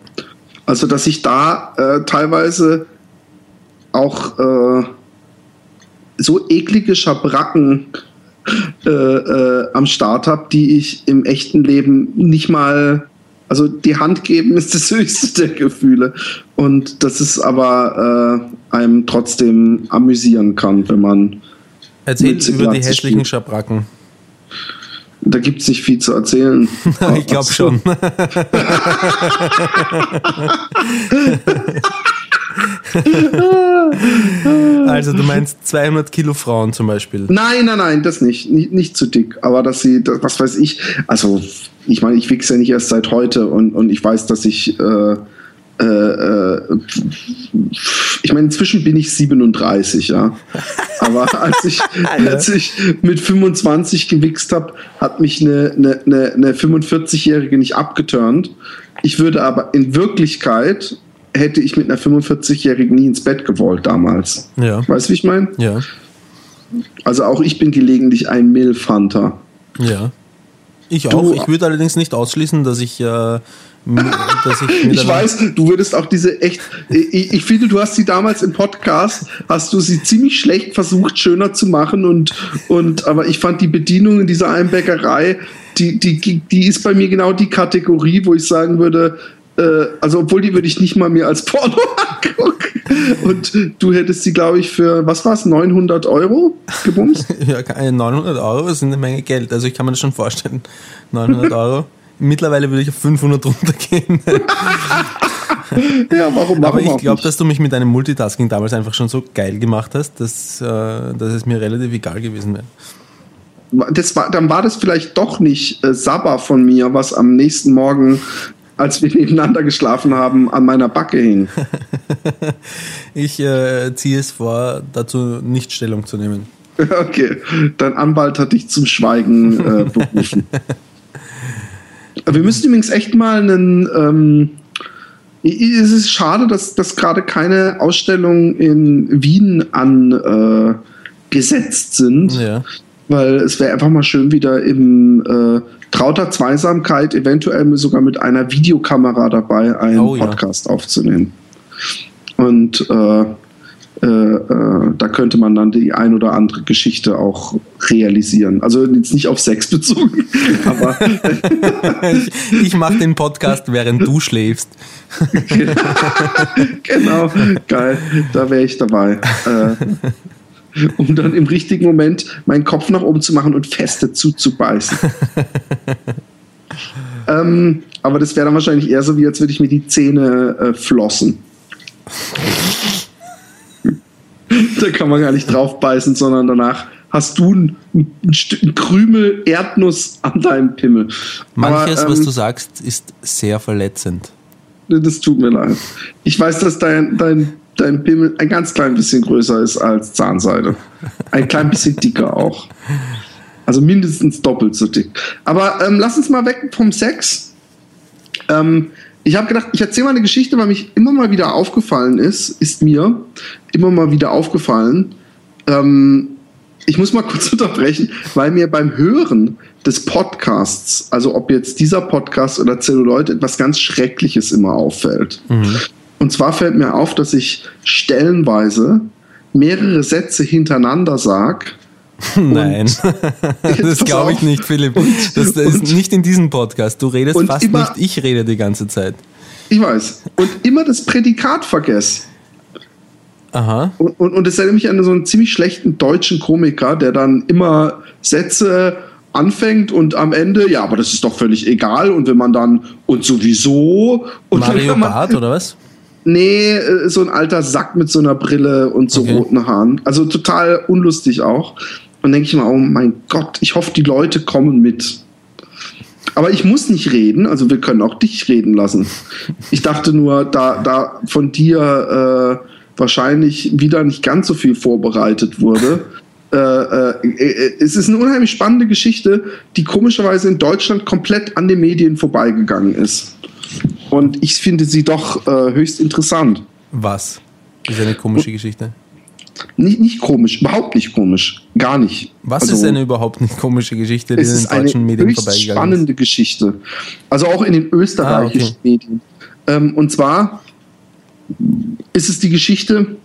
Also dass ich da äh, teilweise auch äh, so eklige Schabracken äh, äh, am Start habe, die ich im echten Leben nicht mal, also die Hand geben ist das höchste der Gefühle. Und das ist aber äh, einem trotzdem amüsieren kann, wenn man. Erzählt über die hässlichen spielt. Schabracken. Da gibt es nicht viel zu erzählen. ich glaube schon. also du meinst 200 Kilo Frauen zum Beispiel? Nein, nein, nein, das nicht. Nicht, nicht zu dick. Aber dass sie, das, was weiß ich, also ich meine, ich wichse ja nicht erst seit heute und, und ich weiß, dass ich, äh, äh, äh ich meine, inzwischen bin ich 37, ja. Aber als ich, als ich mit 25 gewichst habe, hat mich eine, eine, eine 45-Jährige nicht abgeturnt. Ich würde aber in Wirklichkeit hätte ich mit einer 45-Jährigen nie ins Bett gewollt damals. Ja. Weißt du, wie ich meine? Ja. Also auch ich bin gelegentlich ein Milfanter. Ja. Ich auch. Du, ich würde allerdings nicht ausschließen, dass ich, äh, dass ich, ich weiß, du würdest auch diese echt. Ich, ich, finde, du hast sie damals im Podcast, hast du sie ziemlich schlecht versucht, schöner zu machen und, und aber ich fand die Bedienung in dieser Einbäckerei, die, die, die ist bei mir genau die Kategorie, wo ich sagen würde, also obwohl die würde ich nicht mal mir als Porno angucken. Und du hättest sie, glaube ich, für, was war es, 900 Euro gebumst? ja, 900 Euro sind eine Menge Geld. Also ich kann mir das schon vorstellen. 900 Euro. Mittlerweile würde ich auf 500 runtergehen. ja, warum, warum Aber ich glaube, dass du mich mit deinem Multitasking damals einfach schon so geil gemacht hast, dass, äh, dass es mir relativ egal gewesen wäre. Das war, dann war das vielleicht doch nicht äh, Sabber von mir, was am nächsten Morgen als wir nebeneinander geschlafen haben, an meiner Backe hing. ich äh, ziehe es vor, dazu nicht Stellung zu nehmen. Okay, dein Anwalt hat dich zum Schweigen äh, berufen. wir müssen übrigens echt mal einen. Ähm, es ist schade, dass, dass gerade keine Ausstellungen in Wien angesetzt äh, sind. Ja. Weil es wäre einfach mal schön, wieder im äh, trauter Zweisamkeit eventuell sogar mit einer Videokamera dabei einen oh, Podcast ja. aufzunehmen. Und äh, äh, äh, da könnte man dann die ein oder andere Geschichte auch realisieren. Also jetzt nicht auf Sex bezogen, aber ich, ich mache den Podcast, während du schläfst. genau, geil, da wäre ich dabei. Äh, um dann im richtigen Moment meinen Kopf nach oben zu machen und feste zuzubeißen. ähm, aber das wäre dann wahrscheinlich eher so, wie als würde ich mir die Zähne äh, flossen. da kann man gar nicht drauf beißen, sondern danach hast du ein, ein, ein Krümel Erdnuss an deinem Pimmel. Manches, aber, ähm, was du sagst, ist sehr verletzend. Das tut mir leid. Ich weiß, dass dein, dein dein Pimmel ein ganz klein bisschen größer ist als Zahnseide. Ein klein bisschen dicker auch. Also mindestens doppelt so dick. Aber ähm, lass uns mal weg vom Sex. Ähm, ich habe gedacht, ich erzähle mal eine Geschichte, weil mich immer mal wieder aufgefallen ist, ist mir immer mal wieder aufgefallen. Ähm, ich muss mal kurz unterbrechen, weil mir beim Hören des Podcasts, also ob jetzt dieser Podcast oder Zelluloid, etwas ganz Schreckliches immer auffällt. Mhm. Und zwar fällt mir auf, dass ich stellenweise mehrere Sätze hintereinander sage. Nein, das glaube ich nicht, Philipp. Das, das und, ist nicht in diesem Podcast. Du redest fast immer, nicht, ich rede die ganze Zeit. Ich weiß. Und immer das Prädikat vergesse. Aha. Und, und, und das erinnert mich an so einen ziemlich schlechten deutschen Komiker, der dann immer Sätze anfängt und am Ende, ja, aber das ist doch völlig egal. Und wenn man dann, und sowieso. Und Mario Barth oder was? Nee, äh, so ein alter Sack mit so einer Brille und so okay. roten Haaren. Also total unlustig auch. Und denke ich mal, oh mein Gott, ich hoffe, die Leute kommen mit. Aber ich muss nicht reden, also wir können auch dich reden lassen. Ich dachte nur, da, da von dir äh, wahrscheinlich wieder nicht ganz so viel vorbereitet wurde. Äh, äh, äh, es ist eine unheimlich spannende Geschichte, die komischerweise in Deutschland komplett an den Medien vorbeigegangen ist. Und ich finde sie doch äh, höchst interessant. Was? Ist eine komische Geschichte? Nicht, nicht komisch, überhaupt nicht komisch. Gar nicht. Was also, ist eine überhaupt nicht komische Geschichte, die in den deutschen Medien vorbeigegangen ist? eine spannende Geschichte. Also auch in den österreichischen ah, okay. Medien. Ähm, und zwar ist es die Geschichte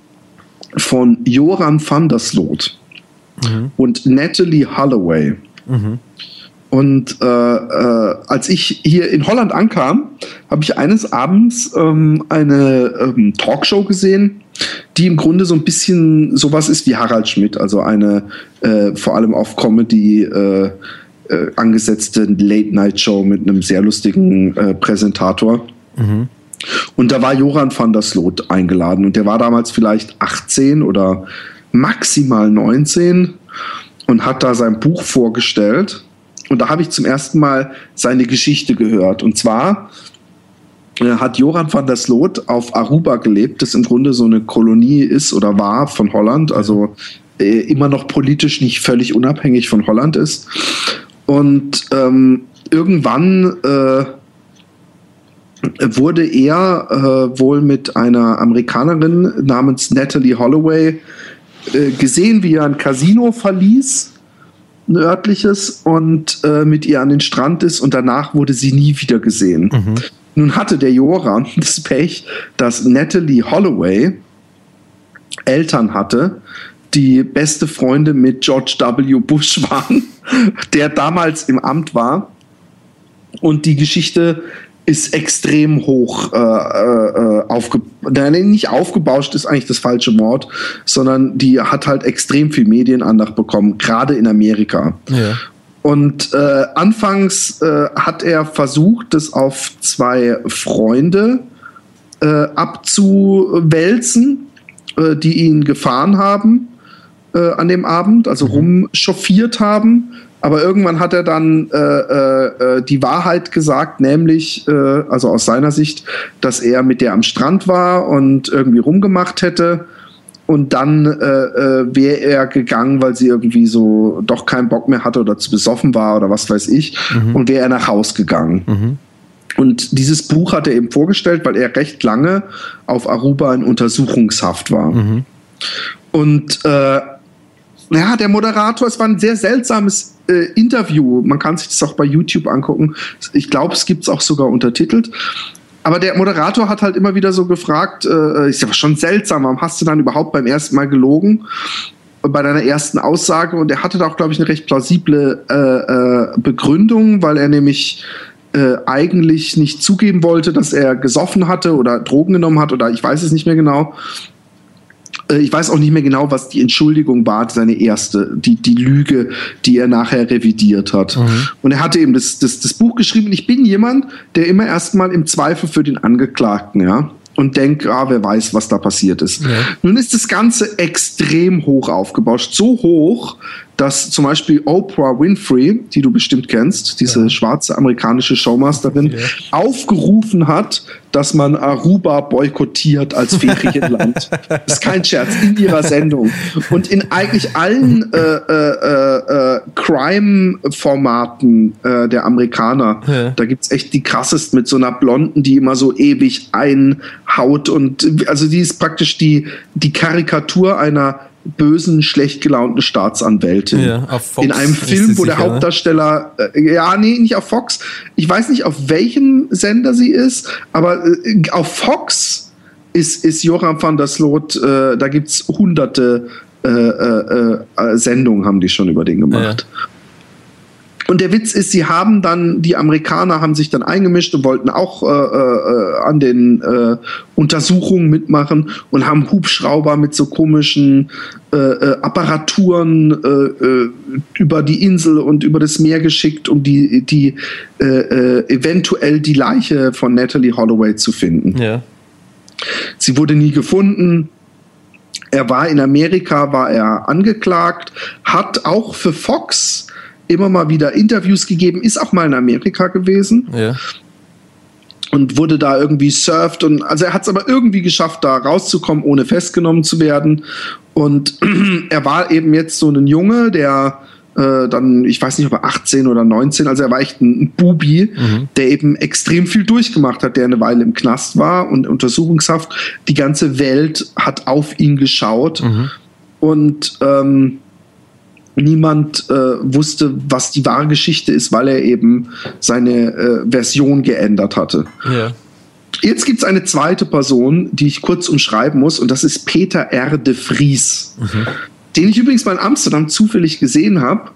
von Joran van der Sloot mhm. und Natalie Holloway. Mhm. Und äh, äh, als ich hier in Holland ankam, habe ich eines Abends ähm, eine ähm, Talkshow gesehen, die im Grunde so ein bisschen sowas ist wie Harald Schmidt, also eine äh, vor allem auf Comedy äh, äh, angesetzte Late-Night-Show mit einem sehr lustigen äh, Präsentator. Mhm. Und da war Joran van der Sloot eingeladen und der war damals vielleicht 18 oder maximal 19 und hat da sein Buch vorgestellt. Und da habe ich zum ersten Mal seine Geschichte gehört. Und zwar äh, hat Joran van der Sloot auf Aruba gelebt, das im Grunde so eine Kolonie ist oder war von Holland, also äh, immer noch politisch nicht völlig unabhängig von Holland ist. Und ähm, irgendwann äh, wurde er äh, wohl mit einer Amerikanerin namens Natalie Holloway äh, gesehen, wie er ein Casino verließ, ein örtliches, und äh, mit ihr an den Strand ist und danach wurde sie nie wieder gesehen. Mhm. Nun hatte der Joran das Pech, dass Natalie Holloway Eltern hatte, die beste Freunde mit George W. Bush waren, der damals im Amt war. Und die Geschichte ist extrem hoch äh, äh, aufge Nein, nicht aufgebauscht ist eigentlich das falsche Wort, sondern die hat halt extrem viel Medienandacht bekommen, gerade in Amerika. Ja. Und äh, anfangs äh, hat er versucht, das auf zwei Freunde äh, abzuwälzen, äh, die ihn gefahren haben äh, an dem Abend, also mhm. rumchauffiert haben. Aber irgendwann hat er dann äh, äh, die Wahrheit gesagt, nämlich, äh, also aus seiner Sicht, dass er mit der am Strand war und irgendwie rumgemacht hätte. Und dann äh, äh, wäre er gegangen, weil sie irgendwie so doch keinen Bock mehr hatte oder zu besoffen war oder was weiß ich. Mhm. Und wäre er nach Haus gegangen. Mhm. Und dieses Buch hat er eben vorgestellt, weil er recht lange auf Aruba in Untersuchungshaft war. Mhm. Und äh, ja, der Moderator, es war ein sehr seltsames äh, Interview. Man kann sich das auch bei YouTube angucken. Ich glaube, es gibt es auch sogar untertitelt. Aber der Moderator hat halt immer wieder so gefragt, äh, ist ja schon seltsam, warum hast du dann überhaupt beim ersten Mal gelogen? bei deiner ersten Aussage und er hatte da auch, glaube ich, eine recht plausible äh, äh, Begründung, weil er nämlich äh, eigentlich nicht zugeben wollte, dass er gesoffen hatte oder Drogen genommen hat oder ich weiß es nicht mehr genau. Äh, ich weiß auch nicht mehr genau, was die Entschuldigung war, seine erste, die, die Lüge, die er nachher revidiert hat. Mhm. Und er hatte eben das, das, das Buch geschrieben. Ich bin jemand, der immer erstmal im Zweifel für den Angeklagten, ja und denke, ah, wer weiß, was da passiert ist. Ja. Nun ist das Ganze extrem hoch aufgebauscht. So hoch, dass zum Beispiel Oprah Winfrey, die du bestimmt kennst, diese ja. schwarze amerikanische Showmasterin, ja. aufgerufen hat, dass man Aruba boykottiert als Ferienland. das ist kein Scherz, in ihrer Sendung. Und in eigentlich allen äh, äh, äh, Crime-Formaten äh, der Amerikaner, ja. da gibt's echt die krassesten mit so einer Blonden, die immer so ewig einhaut. Und also die ist praktisch die, die Karikatur einer bösen, schlecht gelaunten Staatsanwältin. Ja, in einem Film, wo sicher, der Hauptdarsteller, äh, ja, nee, nicht auf Fox. Ich weiß nicht, auf welchem Sender sie ist, aber äh, auf Fox ist, ist Joram van der Sloot, äh, da gibt's hunderte äh, äh, äh, Sendungen, haben die schon über den gemacht. Ja. Und der Witz ist, sie haben dann, die Amerikaner haben sich dann eingemischt und wollten auch äh, äh, an den äh, Untersuchungen mitmachen und haben Hubschrauber mit so komischen äh, äh Apparaturen äh, äh, über die Insel und über das Meer geschickt, um die, die äh, äh, eventuell die Leiche von Natalie Holloway zu finden. Ja. Sie wurde nie gefunden. Er war in Amerika, war er angeklagt, hat auch für Fox immer mal wieder Interviews gegeben, ist auch mal in Amerika gewesen. Ja. Und wurde da irgendwie surft und also er hat es aber irgendwie geschafft, da rauszukommen, ohne festgenommen zu werden. Und er war eben jetzt so ein Junge, der äh, dann, ich weiß nicht, ob er 18 oder 19, also er war echt ein, ein Bubi, mhm. der eben extrem viel durchgemacht hat, der eine Weile im Knast war und Untersuchungshaft. Die ganze Welt hat auf ihn geschaut. Mhm. Und ähm, niemand äh, wusste, was die wahre Geschichte ist, weil er eben seine äh, Version geändert hatte. Ja. Jetzt gibt es eine zweite Person, die ich kurz umschreiben muss, und das ist Peter R. de Vries, mhm. den ich übrigens mal in Amsterdam zufällig gesehen habe.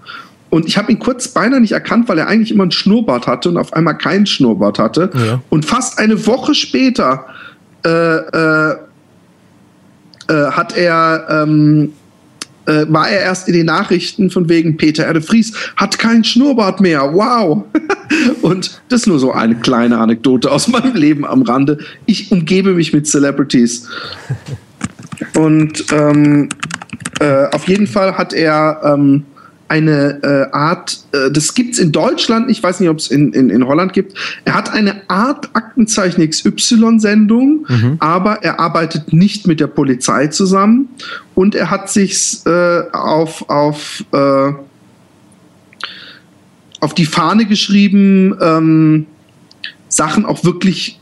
Und ich habe ihn kurz beinahe nicht erkannt, weil er eigentlich immer einen Schnurrbart hatte und auf einmal keinen Schnurrbart hatte. Ja. Und fast eine Woche später äh, äh, äh hat er ähm, äh, war er erst in den Nachrichten von wegen Peter Erde Vries hat keinen Schnurrbart mehr. Wow. und das ist nur so eine kleine Anekdote aus meinem Leben am Rande. Ich umgebe mich mit Celebrities. Und ähm, äh, auf jeden Fall hat er ähm, eine äh, Art, äh, das gibt's in Deutschland, ich weiß nicht, ob es in, in, in Holland gibt. Er hat eine Art Aktenzeichen XY-Sendung, mhm. aber er arbeitet nicht mit der Polizei zusammen und er hat sich äh, auf, auf, äh, auf die Fahne geschrieben, ähm, Sachen auch wirklich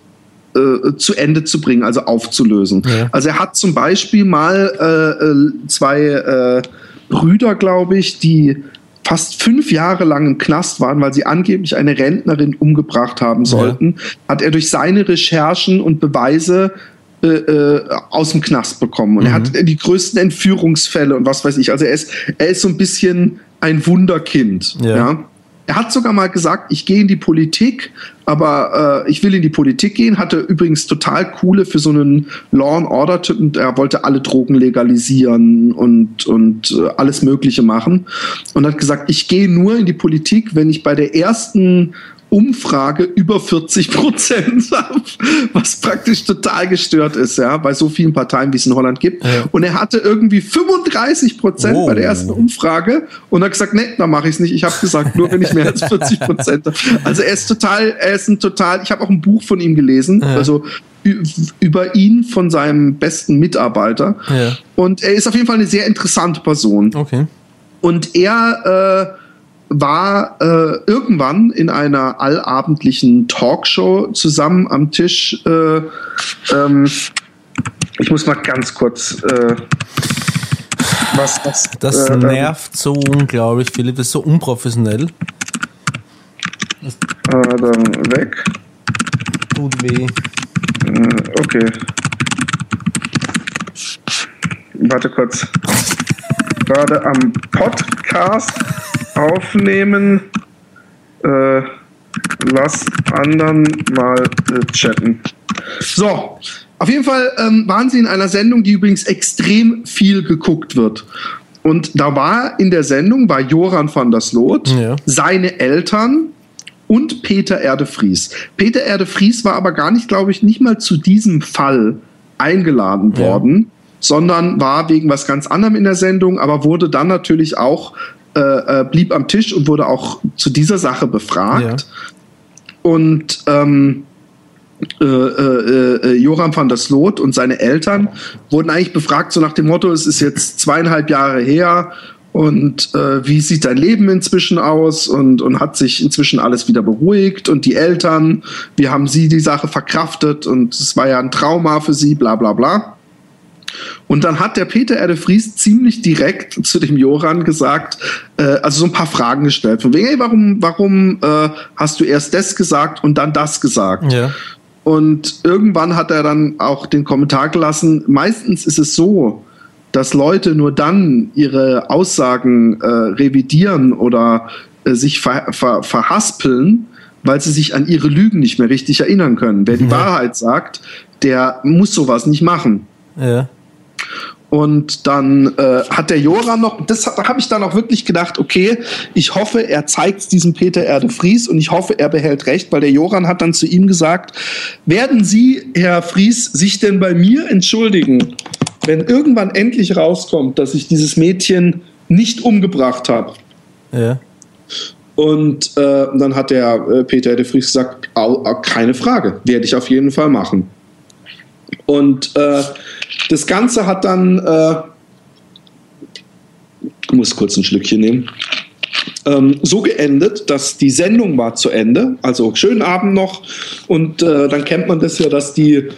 äh, zu Ende zu bringen, also aufzulösen. Ja. Also er hat zum Beispiel mal äh, äh zwei äh, Brüder, glaube ich, die fast fünf Jahre lang im Knast waren, weil sie angeblich eine Rentnerin umgebracht haben sollten, ja. hat er durch seine Recherchen und Beweise äh, äh, aus dem Knast bekommen. Und mhm. er hat die größten Entführungsfälle und was weiß ich. Also er ist, er ist so ein bisschen ein Wunderkind. Ja. ja? Er hat sogar mal gesagt, ich gehe in die Politik, aber äh, ich will in die Politik gehen. Hatte übrigens total coole für so einen Law and Order Typen. Er wollte alle Drogen legalisieren und und äh, alles Mögliche machen und hat gesagt, ich gehe nur in die Politik, wenn ich bei der ersten Umfrage über 40 Prozent, was praktisch total gestört ist, ja, bei so vielen Parteien, wie es in Holland gibt. Ja. Und er hatte irgendwie 35 Prozent oh. bei der ersten Umfrage und hat gesagt, nee, da mache ich es nicht. Ich habe gesagt, nur wenn ich mehr als 40 Prozent. Also er ist total, er ist ein total. Ich habe auch ein Buch von ihm gelesen, ja. also über ihn von seinem besten Mitarbeiter. Ja. Und er ist auf jeden Fall eine sehr interessante Person. Okay. Und er äh, war äh, irgendwann in einer allabendlichen Talkshow zusammen am Tisch. Äh, ähm, ich muss mal ganz kurz. Äh, was, was, das äh, nervt so unglaublich, Philipp. Das ist so unprofessionell. dann weg. Tut weh. Äh, okay. Warte kurz. Gerade am Podcast aufnehmen. Äh, lass anderen mal äh, chatten. So, auf jeden Fall ähm, waren sie in einer Sendung, die übrigens extrem viel geguckt wird. Und da war in der Sendung war Joran van der Sloot, ja. seine Eltern und Peter Erde Vries. Peter Erde Vries war aber gar nicht, glaube ich, nicht mal zu diesem Fall eingeladen ja. worden, sondern war wegen was ganz anderem in der Sendung, aber wurde dann natürlich auch äh, äh, blieb am Tisch und wurde auch zu dieser Sache befragt. Ja. Und ähm, äh, äh, äh, Joram van der Sloot und seine Eltern wurden eigentlich befragt, so nach dem Motto, es ist jetzt zweieinhalb Jahre her und äh, wie sieht dein Leben inzwischen aus und, und hat sich inzwischen alles wieder beruhigt und die Eltern, wie haben sie die Sache verkraftet und es war ja ein Trauma für sie, bla bla bla. Und dann hat der Peter Erde Vries ziemlich direkt zu dem Joran gesagt, äh, also so ein paar Fragen gestellt. Von wegen, hey, warum, warum äh, hast du erst das gesagt und dann das gesagt? Ja. Und irgendwann hat er dann auch den Kommentar gelassen, meistens ist es so, dass Leute nur dann ihre Aussagen äh, revidieren oder äh, sich ver ver verhaspeln, weil sie sich an ihre Lügen nicht mehr richtig erinnern können. Wer die ja. Wahrheit sagt, der muss sowas nicht machen. Ja. Und dann äh, hat der Joran noch, das da habe ich dann auch wirklich gedacht, okay, ich hoffe, er zeigt diesem Peter Erde Fries und ich hoffe, er behält recht, weil der Joran hat dann zu ihm gesagt, werden Sie, Herr Fries, sich denn bei mir entschuldigen, wenn irgendwann endlich rauskommt, dass ich dieses Mädchen nicht umgebracht habe? Ja. Und äh, dann hat der äh, Peter Erde Fries gesagt, keine Frage, werde ich auf jeden Fall machen. Und äh, das Ganze hat dann, äh, ich muss kurz ein Schlückchen nehmen, ähm, so geendet, dass die Sendung war zu Ende. Also schönen Abend noch. Und äh, dann kennt man das ja, dass die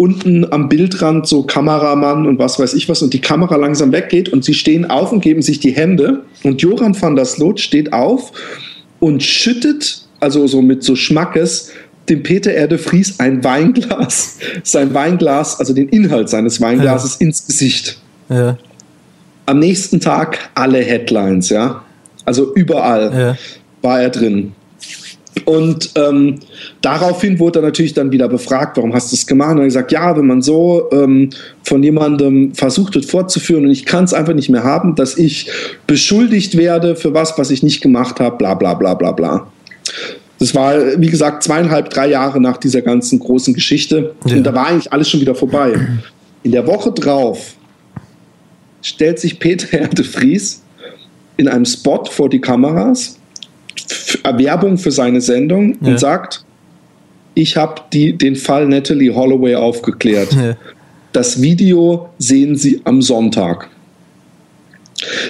unten am Bildrand so Kameramann und was weiß ich was und die Kamera langsam weggeht und sie stehen auf und geben sich die Hände und Joran van der Sloot steht auf und schüttet, also so mit so Schmackes, dem Peter Erde Vries ein Weinglas, sein Weinglas, also den Inhalt seines Weinglases ja. ins Gesicht. Ja. Am nächsten Tag alle Headlines, ja. Also überall ja. war er drin. Und ähm, daraufhin wurde er natürlich dann wieder befragt, warum hast du es gemacht? Und er hat gesagt, ja, wenn man so ähm, von jemandem versucht wird fortzuführen und ich kann es einfach nicht mehr haben, dass ich beschuldigt werde für was, was ich nicht gemacht habe, bla bla bla bla bla. Das war, wie gesagt, zweieinhalb, drei Jahre nach dieser ganzen großen Geschichte. Ja. Und da war eigentlich alles schon wieder vorbei. In der Woche drauf stellt sich Peter Erde Vries in einem Spot vor die Kameras, Werbung für seine Sendung ja. und sagt, ich habe den Fall Natalie Holloway aufgeklärt. Ja. Das Video sehen Sie am Sonntag.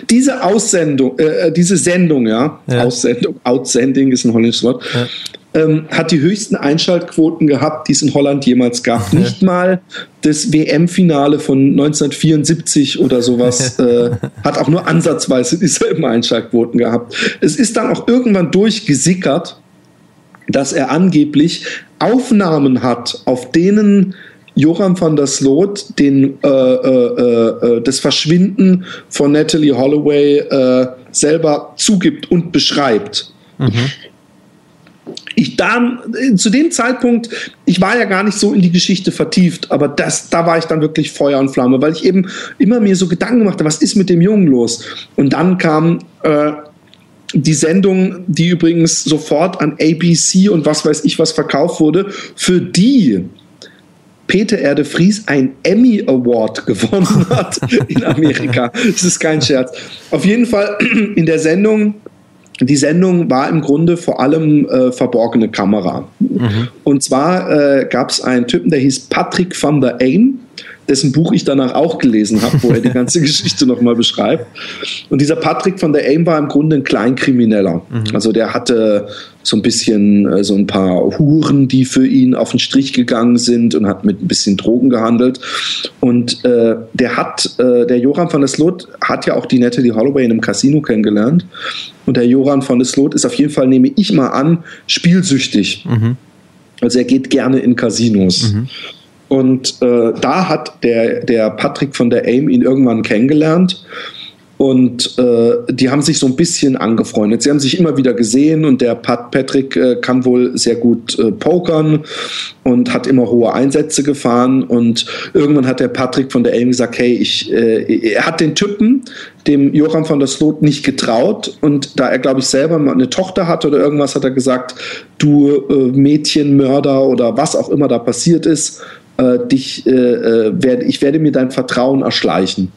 Diese Aussendung, äh, äh, diese Sendung, ja, ja. Aussendung, Outsending ist ein holländisches Wort, ja. ähm, hat die höchsten Einschaltquoten gehabt, die es in Holland jemals gab. Ja. Nicht mal das WM-Finale von 1974 oder sowas äh, hat auch nur ansatzweise dieselben Einschaltquoten gehabt. Es ist dann auch irgendwann durchgesickert, dass er angeblich Aufnahmen hat, auf denen Joram van der Sloot den, äh, äh, äh, das Verschwinden von Natalie Holloway äh, selber zugibt und beschreibt. Mhm. Ich da, zu dem Zeitpunkt, ich war ja gar nicht so in die Geschichte vertieft, aber das, da war ich dann wirklich Feuer und Flamme, weil ich eben immer mir so Gedanken machte, was ist mit dem Jungen los? Und dann kam äh, die Sendung, die übrigens sofort an ABC und was weiß ich was verkauft wurde, für die Peter Erde Vries ein Emmy Award gewonnen hat in Amerika. Das ist kein Scherz. Auf jeden Fall in der Sendung die Sendung war im Grunde vor allem äh, verborgene Kamera. Mhm. Und zwar äh, gab es einen Typen, der hieß Patrick van der Aim dessen Buch ich danach auch gelesen habe, wo er die ganze Geschichte nochmal beschreibt. Und dieser Patrick von der AIM war im Grunde ein Kleinkrimineller. Mhm. Also der hatte so ein bisschen äh, so ein paar Huren, die für ihn auf den Strich gegangen sind und hat mit ein bisschen Drogen gehandelt. Und äh, der hat, äh, der Joran van der Sloot hat ja auch die Natalie Holloway in einem Casino kennengelernt. Und der Joran van der Sloot ist auf jeden Fall, nehme ich mal an, spielsüchtig. Mhm. Also er geht gerne in Casinos. Mhm. Und äh, da hat der, der Patrick von der AIM ihn irgendwann kennengelernt. Und äh, die haben sich so ein bisschen angefreundet. Sie haben sich immer wieder gesehen und der Pat Patrick äh, kann wohl sehr gut äh, pokern und hat immer hohe Einsätze gefahren. Und irgendwann hat der Patrick von der AIM gesagt, hey, ich, äh, er hat den Typen, dem Joram von der Slot, nicht getraut. Und da er, glaube ich, selber mal eine Tochter hat oder irgendwas, hat er gesagt, du äh, Mädchenmörder oder was auch immer da passiert ist, äh, dich, äh, äh, werde, ich werde mir dein Vertrauen erschleichen.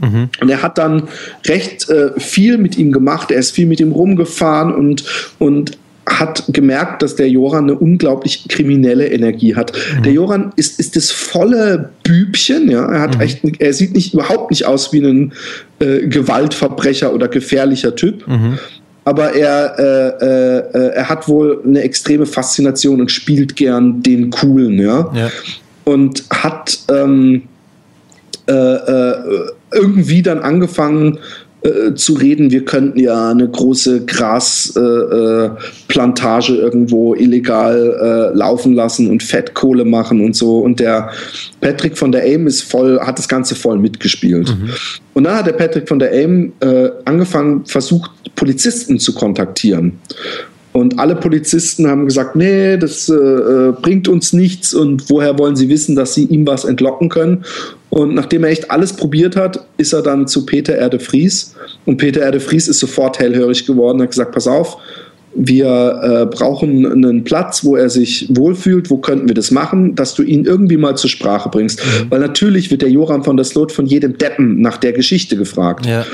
Mhm. Und er hat dann recht äh, viel mit ihm gemacht. Er ist viel mit ihm rumgefahren und, und hat gemerkt, dass der Joran eine unglaublich kriminelle Energie hat. Mhm. Der Joran ist, ist das volle Bübchen, ja. Er hat mhm. echt, er sieht nicht, überhaupt nicht aus wie ein äh, Gewaltverbrecher oder gefährlicher Typ. Mhm. Aber er, äh, äh, er hat wohl eine extreme Faszination und spielt gern den Coolen, ja. ja und hat ähm, äh, äh, irgendwie dann angefangen äh, zu reden, wir könnten ja eine große Grasplantage äh, äh, irgendwo illegal äh, laufen lassen und Fettkohle machen und so. Und der Patrick von der AIM ist voll, hat das Ganze voll mitgespielt. Mhm. Und dann hat der Patrick von der AIM angefangen, versucht, Polizisten zu kontaktieren. Und alle Polizisten haben gesagt, nee, das äh, äh, bringt uns nichts und woher wollen sie wissen, dass sie ihm was entlocken können? Und nachdem er echt alles probiert hat, ist er dann zu Peter Erde Vries. Und Peter Erde Vries ist sofort hellhörig geworden und hat gesagt, pass auf, wir äh, brauchen einen Platz, wo er sich wohlfühlt. Wo könnten wir das machen, dass du ihn irgendwie mal zur Sprache bringst? Mhm. Weil natürlich wird der Joram von der Slot von jedem Deppen nach der Geschichte gefragt. Ja.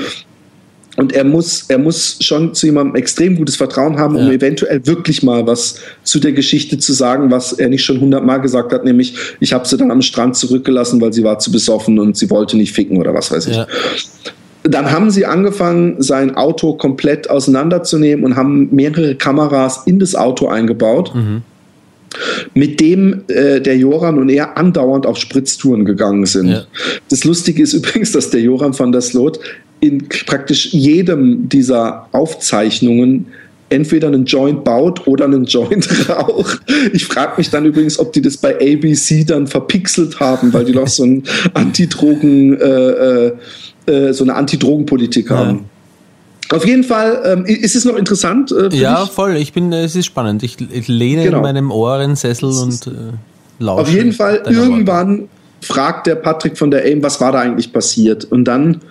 Und er muss, er muss schon zu jemandem extrem gutes Vertrauen haben, um ja. eventuell wirklich mal was zu der Geschichte zu sagen, was er nicht schon hundertmal gesagt hat, nämlich ich habe sie dann am Strand zurückgelassen, weil sie war zu besoffen und sie wollte nicht ficken oder was weiß ich. Ja. Dann haben sie angefangen, sein Auto komplett auseinanderzunehmen und haben mehrere Kameras in das Auto eingebaut. Mhm mit dem äh, der Joran und er andauernd auf Spritztouren gegangen sind. Ja. Das Lustige ist übrigens, dass der Joran van der Sloot in praktisch jedem dieser Aufzeichnungen entweder einen Joint baut oder einen Joint raucht. Ich frage mich dann übrigens, ob die das bei ABC dann verpixelt haben, weil die noch so ein Antidrogen, äh, äh, äh, so eine Antidrogenpolitik haben. Auf jeden Fall, ähm, ist es noch interessant? Äh, ja, dich? voll. Ich bin, es ist spannend. Ich, ich lehne genau. in meinem Ohrensessel und äh, lausche. Auf jeden Fall, irgendwann Worte. fragt der Patrick von der AIM, was war da eigentlich passiert? Und dann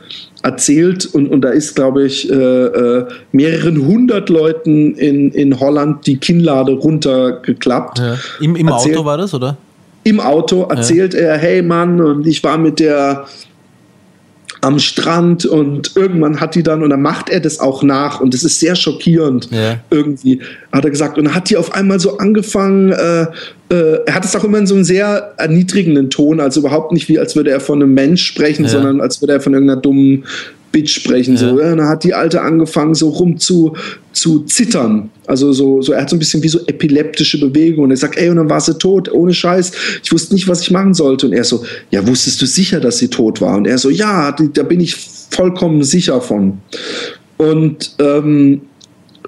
erzählt, und, und da ist, glaube ich, äh, äh, mehreren hundert Leuten in, in Holland die Kinnlade runtergeklappt. Ja. Im, im erzählt, Auto war das, oder? Im Auto erzählt ja. er, hey Mann, und ich war mit der am Strand und irgendwann hat die dann, und dann macht er das auch nach und das ist sehr schockierend ja. irgendwie, hat er gesagt. Und dann hat die auf einmal so angefangen, äh, äh, er hat es auch immer in so einem sehr erniedrigenden Ton, also überhaupt nicht wie, als würde er von einem Mensch sprechen, ja. sondern als würde er von irgendeiner dummen Bitch sprechen. Ja. So. Ja, dann hat die Alte angefangen, so rum zu, zu zittern. Also so, so, er hat so ein bisschen wie so epileptische Bewegungen. Er sagt, ey, und dann war sie tot, ohne Scheiß. Ich wusste nicht, was ich machen sollte. Und er so, ja, wusstest du sicher, dass sie tot war? Und er so, ja, da bin ich vollkommen sicher von. Und ähm,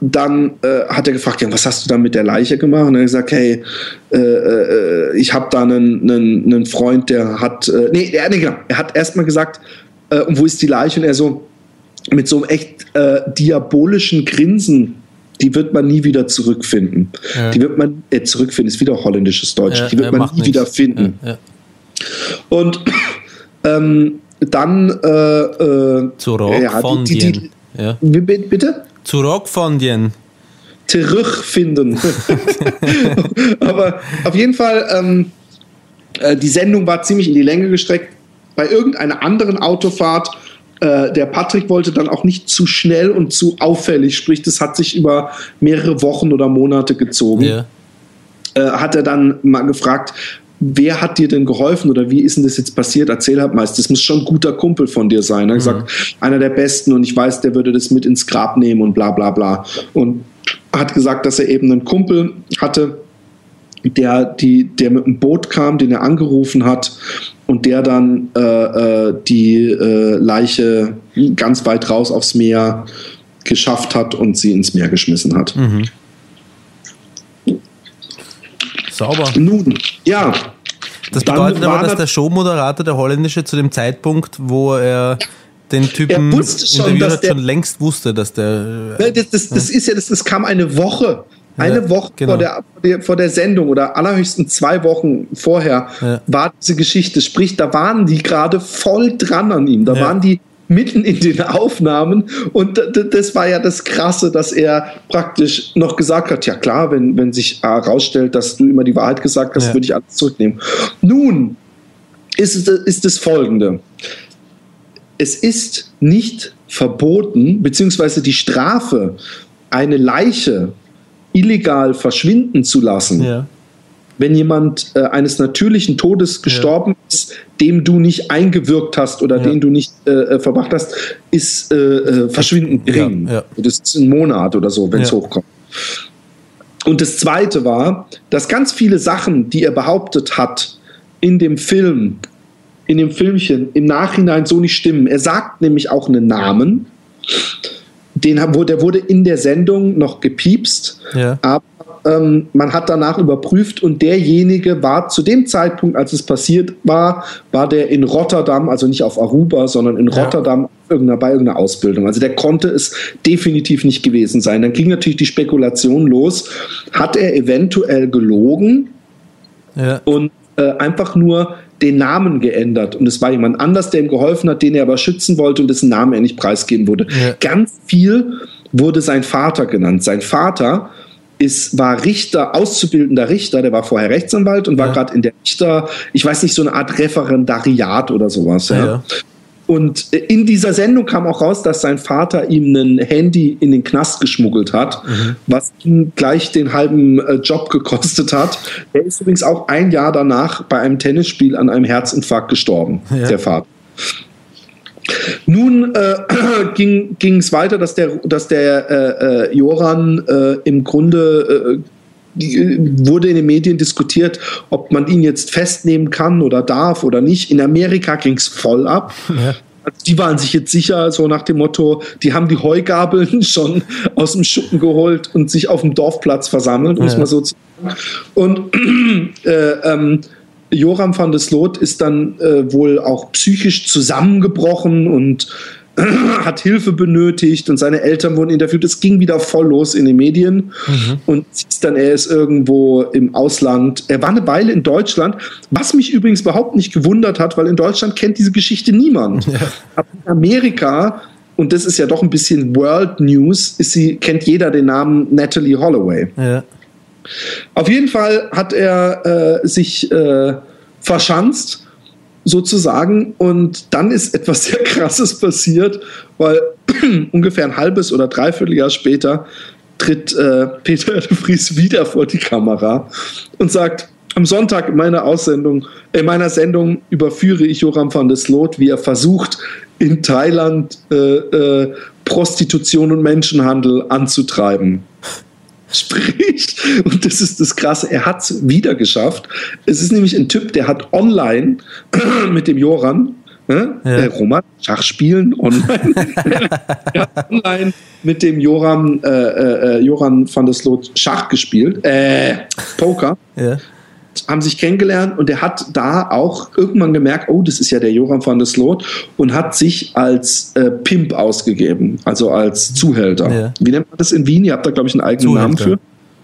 dann äh, hat er gefragt, ja, was hast du da mit der Leiche gemacht? Und er hat gesagt, hey, äh, äh, ich habe da einen, einen, einen, Freund, der hat, äh, nee, er, nee, genau, er hat erstmal gesagt, äh, und wo ist die Leiche? Und er so, mit so einem echt äh, diabolischen Grinsen, die wird man nie wieder zurückfinden. Ja. Die wird man, äh, zurückfinden ist wieder holländisches Deutsch, ja, die wird man nie nichts. wieder finden. Ja, und ähm, dann äh, äh, Zurück ja, von die, die, die, ja. Bitte? Zurück von dir. Zurückfinden. Aber auf jeden Fall, ähm, äh, die Sendung war ziemlich in die Länge gestreckt bei irgendeiner anderen Autofahrt äh, der Patrick wollte dann auch nicht zu schnell und zu auffällig, sprich, das hat sich über mehrere Wochen oder Monate gezogen. Yeah. Äh, hat er dann mal gefragt, wer hat dir denn geholfen oder wie ist denn das jetzt passiert? Erzähl halt mal, das muss schon ein guter Kumpel von dir sein. Er hat mhm. gesagt, einer der besten und ich weiß, der würde das mit ins Grab nehmen und bla bla bla. Und hat gesagt, dass er eben einen Kumpel hatte, der, die, der mit einem Boot kam, den er angerufen hat und der dann äh, äh, die äh, Leiche ganz weit raus aufs Meer geschafft hat und sie ins Meer geschmissen hat. Mhm. Sauber. Nun, ja. Das bedeutet aber, dass der Showmoderator, der holländische, zu dem Zeitpunkt, wo er den Typen er wusste schon, interviewt hat, schon längst wusste, dass der. Das, das, das ist ja, das, das kam eine Woche eine ja, Woche genau. vor, der, vor der Sendung oder allerhöchstens zwei Wochen vorher ja. war diese Geschichte. Sprich, da waren die gerade voll dran an ihm. Da ja. waren die mitten in den Aufnahmen und das war ja das Krasse, dass er praktisch noch gesagt hat, ja klar, wenn, wenn sich herausstellt, dass du immer die Wahrheit gesagt hast, würde ich alles zurücknehmen. Nun ist es, ist es folgende. Es ist nicht verboten, beziehungsweise die Strafe, eine Leiche illegal verschwinden zu lassen, ja. wenn jemand äh, eines natürlichen Todes gestorben ja. ist, dem du nicht eingewirkt hast oder ja. den du nicht äh, äh verbracht hast, ist äh, äh verschwindend gering. Das ist ein Monat oder so, wenn es hochkommt. Und das Zweite war, dass ganz viele Sachen, die er behauptet hat in dem Film, in dem Filmchen, im Nachhinein so nicht stimmen. Er sagt nämlich auch einen Namen den, der wurde in der Sendung noch gepiepst, ja. aber ähm, man hat danach überprüft und derjenige war zu dem Zeitpunkt, als es passiert war, war der in Rotterdam, also nicht auf Aruba, sondern in ja. Rotterdam irgendeiner, bei irgendeiner Ausbildung. Also der konnte es definitiv nicht gewesen sein. Dann ging natürlich die Spekulation los, hat er eventuell gelogen ja. und äh, einfach nur den Namen geändert und es war jemand anders, der ihm geholfen hat, den er aber schützen wollte und dessen Namen er nicht preisgeben wurde. Ja. Ganz viel wurde sein Vater genannt. Sein Vater ist, war Richter, auszubildender Richter, der war vorher Rechtsanwalt und war ja. gerade in der Richter, ich weiß nicht, so eine Art Referendariat oder sowas. Ja. ja. Und in dieser Sendung kam auch raus, dass sein Vater ihm ein Handy in den Knast geschmuggelt hat, mhm. was ihm gleich den halben äh, Job gekostet hat. Er ist übrigens auch ein Jahr danach bei einem Tennisspiel an einem Herzinfarkt gestorben, ja. der Vater. Nun äh, ging es weiter, dass der, dass der äh, äh Joran äh, im Grunde äh, wurde in den Medien diskutiert, ob man ihn jetzt festnehmen kann oder darf oder nicht. In Amerika ging es voll ab. Ja. Also die waren sich jetzt sicher, so nach dem Motto, die haben die Heugabeln schon aus dem Schuppen geholt und sich auf dem Dorfplatz versammelt, muss ja. man so sagen. Und äh, ähm, Joram van der Sloot ist dann äh, wohl auch psychisch zusammengebrochen und hat Hilfe benötigt und seine Eltern wurden interviewt. Es ging wieder voll los in den Medien. Mhm. Und siehst dann, er ist irgendwo im Ausland. Er war eine Weile in Deutschland, was mich übrigens überhaupt nicht gewundert hat, weil in Deutschland kennt diese Geschichte niemand. Ja. Aber in Amerika, und das ist ja doch ein bisschen World News, ist sie, kennt jeder den Namen Natalie Holloway. Ja. Auf jeden Fall hat er äh, sich äh, verschanzt sozusagen. Und dann ist etwas sehr Krasses passiert, weil ungefähr ein halbes oder dreiviertel Jahr später tritt äh, Peter de Vries wieder vor die Kamera und sagt, am Sonntag in meiner Aussendung, in meiner Sendung überführe ich Joram van der Sloot, wie er versucht, in Thailand äh, äh, Prostitution und Menschenhandel anzutreiben. Sprich, und das ist das Krasse, er hat es wieder geschafft. Es ist nämlich ein Typ, der hat online mit dem Joran, äh, ja. äh, Roman, Schachspielen online, online mit dem Joran, äh, äh, Joran van der Sloot Schach gespielt, äh, Poker. Ja haben sich kennengelernt und er hat da auch irgendwann gemerkt, oh, das ist ja der Joram van der Sloot und hat sich als äh, Pimp ausgegeben, also als Zuhälter. Ja. Wie nennt man das in Wien? Ihr habt da, glaube ich, einen eigenen Zuhälter. Namen für.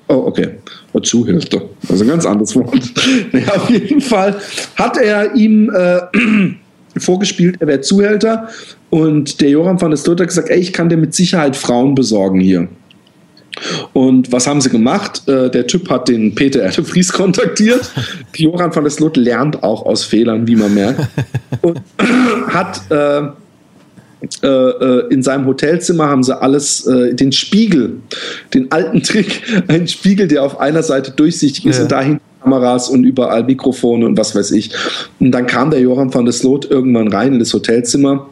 Oh, okay. Oh, Zuhälter. Also ein ganz anderes Wort. naja, auf jeden Fall hat er ihm äh, vorgespielt, er wäre Zuhälter und der Joram van der Sloot hat gesagt, ey, ich kann dir mit Sicherheit Frauen besorgen hier. Und was haben sie gemacht? Äh, der Typ hat den Peter Erdefries kontaktiert. Joran van der Sloot lernt auch aus Fehlern, wie man merkt. Und hat äh, äh, äh, in seinem Hotelzimmer haben sie alles, äh, den Spiegel, den alten Trick, einen Spiegel, der auf einer Seite durchsichtig ist ja. und dahin Kameras und überall Mikrofone und was weiß ich. Und dann kam der Joram van der Sloot irgendwann rein in das Hotelzimmer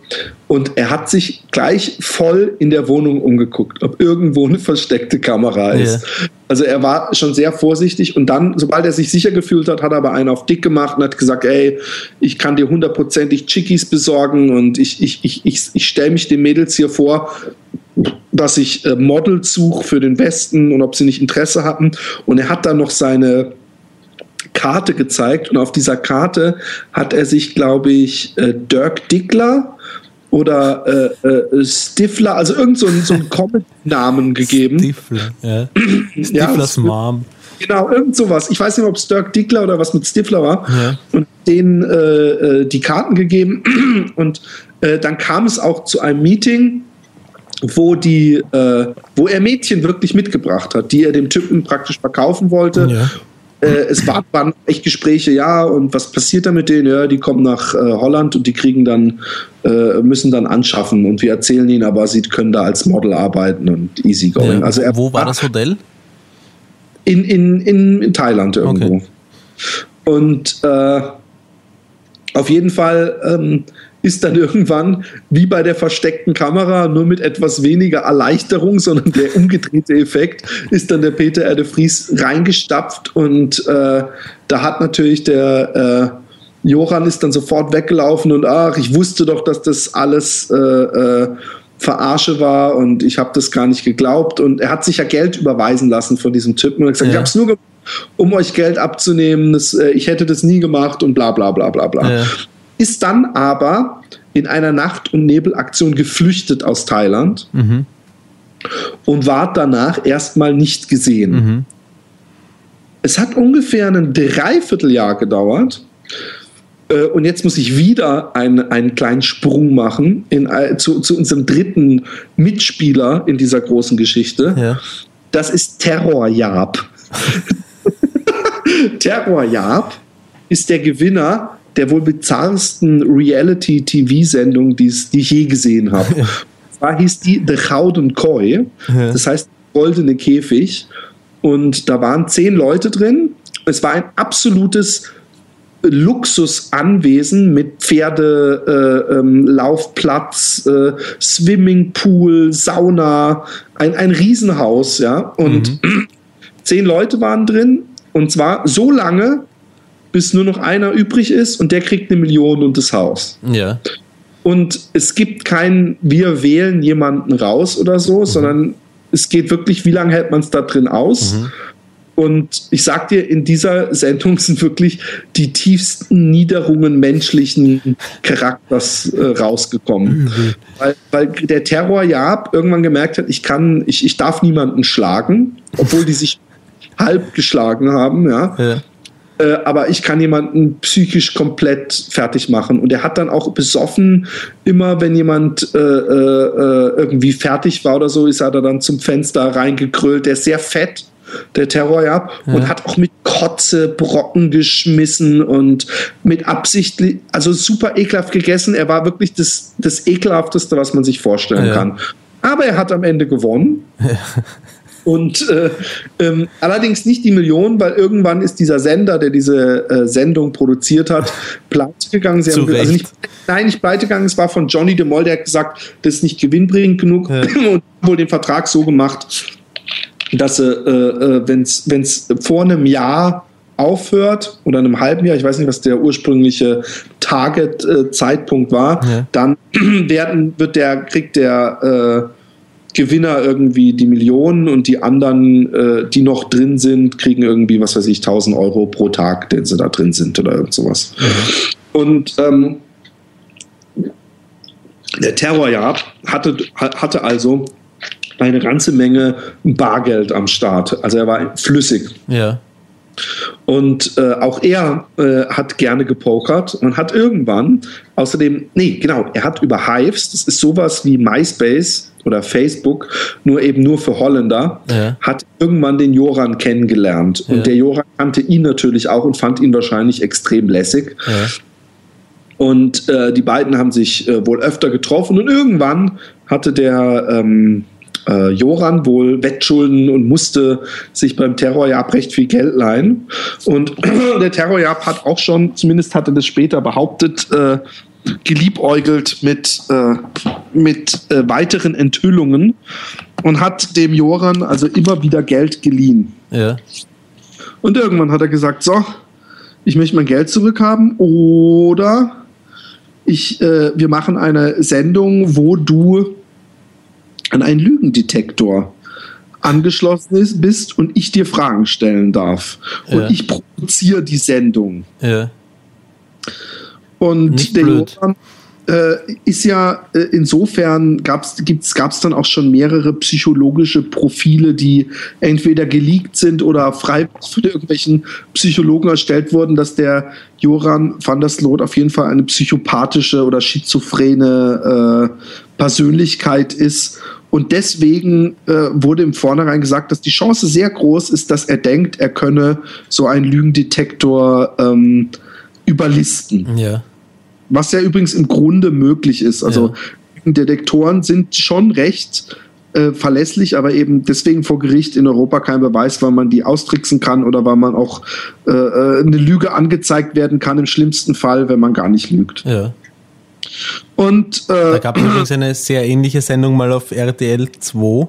und er hat sich gleich voll in der Wohnung umgeguckt, ob irgendwo eine versteckte Kamera ist. Yeah. Also er war schon sehr vorsichtig und dann, sobald er sich sicher gefühlt hat, hat er aber einen auf dick gemacht und hat gesagt, ey, ich kann dir hundertprozentig Chickies besorgen und ich, ich, ich, ich, ich stelle mich den Mädels hier vor, dass ich äh, Models suche für den Westen und ob sie nicht Interesse hatten. Und er hat dann noch seine Karte gezeigt und auf dieser Karte hat er sich, glaube ich, äh, Dirk Dickler oder äh, äh, Stifler, also irgend so, so einen Comic-Namen gegeben. Stifler, ja. Stiflers ja, Mom. Genau, irgend sowas. Ich weiß nicht, ob es Dirk Dickler oder was mit Stifler war. Ja. Und denen äh, äh die Karten gegeben. Und äh, dann kam es auch zu einem Meeting, wo die, wo er Mädchen wirklich mitgebracht hat, die er dem Typen praktisch verkaufen wollte. Ja. Äh, es war, waren echt Gespräche, ja, und was passiert da mit denen? Ja, die kommen nach äh, Holland und die kriegen dann, äh, müssen dann anschaffen und wir erzählen ihnen aber, sie können da als Model arbeiten und easy going. Ja, also er, wo war das Modell? In, in, in, in Thailand irgendwo. Okay. Und äh, auf jeden Fall ähm, ist dann irgendwann wie bei der versteckten Kamera, nur mit etwas weniger Erleichterung, sondern der umgedrehte Effekt, ist dann der Peter Erde Vries reingestapft und äh, da hat natürlich der äh, Johann ist dann sofort weggelaufen und ach, ich wusste doch, dass das alles äh, äh, Verarsche war und ich habe das gar nicht geglaubt und er hat sich ja Geld überweisen lassen von diesem Typen und hat gesagt, ja. ich habe es nur gemacht, um euch Geld abzunehmen, das, äh, ich hätte das nie gemacht und bla bla bla bla bla. Ja ist dann aber in einer Nacht- und Nebelaktion geflüchtet aus Thailand mhm. und war danach erstmal nicht gesehen. Mhm. Es hat ungefähr ein Dreivierteljahr gedauert. Äh, und jetzt muss ich wieder einen, einen kleinen Sprung machen in, äh, zu, zu unserem dritten Mitspieler in dieser großen Geschichte. Ja. Das ist Terror Jab. Terror Jab ist der Gewinner der wohl bizarrsten Reality-TV-Sendung, die ich je gesehen habe. Ja. Zwar hieß die The Gouden Koi, ja. das heißt goldene Käfig. Und da waren zehn Leute drin. Es war ein absolutes Luxusanwesen mit Pferde, äh, ähm, Laufplatz, äh, Swimmingpool, Sauna, ein, ein Riesenhaus, ja. Und mhm. zehn Leute waren drin. Und zwar so lange, bis nur noch einer übrig ist und der kriegt eine Million und das Haus. Ja. Und es gibt kein, wir wählen jemanden raus oder so, mhm. sondern es geht wirklich, wie lange hält man es da drin aus? Mhm. Und ich sag dir, in dieser Sendung sind wirklich die tiefsten Niederungen menschlichen Charakters äh, rausgekommen. Mhm. Weil, weil der Terror ja irgendwann gemerkt hat, ich kann, ich, ich darf niemanden schlagen, obwohl die sich halb geschlagen haben, ja. ja. Äh, aber ich kann jemanden psychisch komplett fertig machen. Und er hat dann auch besoffen, immer wenn jemand äh, äh, irgendwie fertig war oder so, ist er dann zum Fenster reingekrüllt. Der ist sehr fett der Terror, ja, ja, und hat auch mit Kotze Brocken geschmissen und mit Absicht, also super ekelhaft gegessen. Er war wirklich das, das ekelhafteste, was man sich vorstellen ja. kann. Aber er hat am Ende gewonnen. Und äh, ähm, allerdings nicht die Millionen, weil irgendwann ist dieser Sender, der diese äh, Sendung produziert hat, pleite gegangen. Sie haben, also nicht, nein, nicht pleite gegangen, es war von Johnny de Mol, der hat gesagt, das ist nicht gewinnbringend genug ja. und wohl den Vertrag so gemacht, dass äh, äh wenn es vor einem Jahr aufhört oder einem halben Jahr, ich weiß nicht, was der ursprüngliche Target-Zeitpunkt war, ja. dann werden, wird der, kriegt der äh, Gewinner irgendwie die Millionen und die anderen, äh, die noch drin sind, kriegen irgendwie, was weiß ich, 1000 Euro pro Tag, den sie da drin sind oder irgend sowas. Und ähm, der Terrorjahr hatte, hatte also eine ganze Menge Bargeld am Start. Also er war flüssig. Ja. Und äh, auch er äh, hat gerne gepokert und hat irgendwann außerdem, nee, genau, er hat über Hives, das ist sowas wie MySpace oder Facebook, nur eben nur für Holländer, ja. hat irgendwann den Joran kennengelernt. Ja. Und der Joran kannte ihn natürlich auch und fand ihn wahrscheinlich extrem lässig. Ja. Und äh, die beiden haben sich äh, wohl öfter getroffen und irgendwann hatte der ähm, äh, Joran wohl Wettschulden und musste sich beim Terrorjab recht viel Geld leihen. Und der Terrorjab hat auch schon, zumindest hatte das später behauptet, äh, geliebäugelt mit, äh, mit äh, weiteren Enthüllungen und hat dem Joran also immer wieder Geld geliehen. Ja. Und irgendwann hat er gesagt, so, ich möchte mein Geld zurückhaben oder ich, äh, wir machen eine Sendung, wo du an einen Lügendetektor angeschlossen ist, bist und ich dir Fragen stellen darf. Ja. Und ich produziere die Sendung. Ja. Und Nicht der blöd. Johann äh, ist ja äh, insofern gab es dann auch schon mehrere psychologische Profile, die entweder geleakt sind oder frei von irgendwelchen Psychologen erstellt wurden, dass der Joran van der Sloot auf jeden Fall eine psychopathische oder schizophrene äh, Persönlichkeit ist. Und deswegen äh, wurde im Vornherein gesagt, dass die Chance sehr groß ist, dass er denkt, er könne so einen Lügendetektor ähm, überlisten. Ja. Was ja übrigens im Grunde möglich ist. Also ja. Detektoren sind schon recht äh, verlässlich, aber eben deswegen vor Gericht in Europa kein Beweis, weil man die austricksen kann oder weil man auch äh, äh, eine Lüge angezeigt werden kann, im schlimmsten Fall, wenn man gar nicht lügt. Ja. Und, äh, da gab es übrigens eine sehr ähnliche Sendung mal auf RTL 2.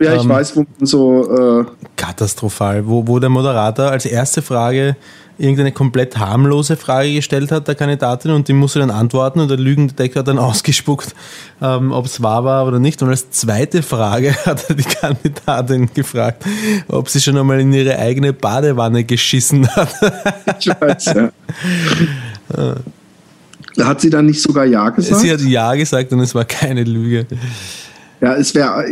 Ja, ich ähm, weiß, wo man so. Äh katastrophal, wo, wo der Moderator als erste Frage irgendeine komplett harmlose Frage gestellt hat, der Kandidatin, und die musste dann antworten und der Lügendetektor hat dann ausgespuckt, ähm, ob es wahr war oder nicht. Und als zweite Frage hat er die Kandidatin gefragt, ob sie schon einmal in ihre eigene Badewanne geschissen hat. ich weiß, ja. Hat sie dann nicht sogar Ja gesagt? Sie hat Ja gesagt und es war keine Lüge. Ja, es wäre,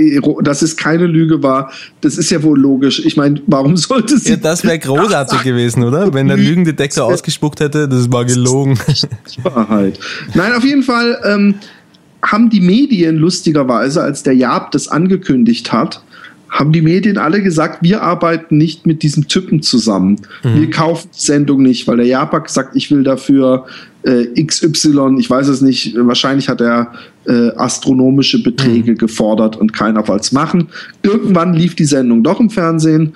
dass es keine Lüge war, das ist ja wohl logisch. Ich meine, warum sollte sie. Ja, das wäre großartig gewesen, oder? Wenn der Lügendetektor ausgespuckt hätte, das war gelogen. Wahrheit. Nein, auf jeden Fall ähm, haben die Medien lustigerweise, als der Jab das angekündigt hat, haben die Medien alle gesagt, wir arbeiten nicht mit diesem Typen zusammen. Mhm. Wir kaufen die Sendung nicht, weil der Japak sagt, ich will dafür äh, XY, ich weiß es nicht, wahrscheinlich hat er äh, astronomische Beträge mhm. gefordert und keiner wollte es machen. Irgendwann lief die Sendung doch im Fernsehen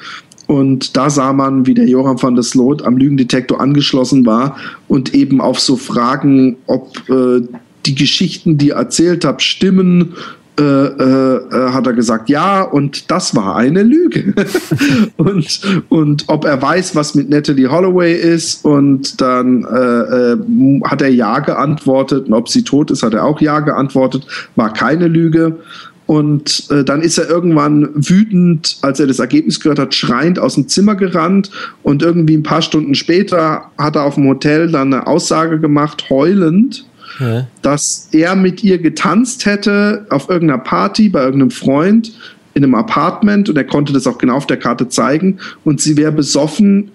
und da sah man, wie der Joram van der Sloot am Lügendetektor angeschlossen war und eben auf so Fragen, ob äh, die Geschichten, die erzählt habe, stimmen äh, äh, äh, hat er gesagt, ja, und das war eine Lüge. und, und ob er weiß, was mit Natalie Holloway ist, und dann äh, äh, hat er ja geantwortet, und ob sie tot ist, hat er auch ja geantwortet, war keine Lüge. Und äh, dann ist er irgendwann wütend, als er das Ergebnis gehört hat, schreiend aus dem Zimmer gerannt. Und irgendwie ein paar Stunden später hat er auf dem Hotel dann eine Aussage gemacht, heulend, ja. dass er mit ihr getanzt hätte auf irgendeiner Party bei irgendeinem Freund in einem Apartment und er konnte das auch genau auf der Karte zeigen und sie wäre besoffen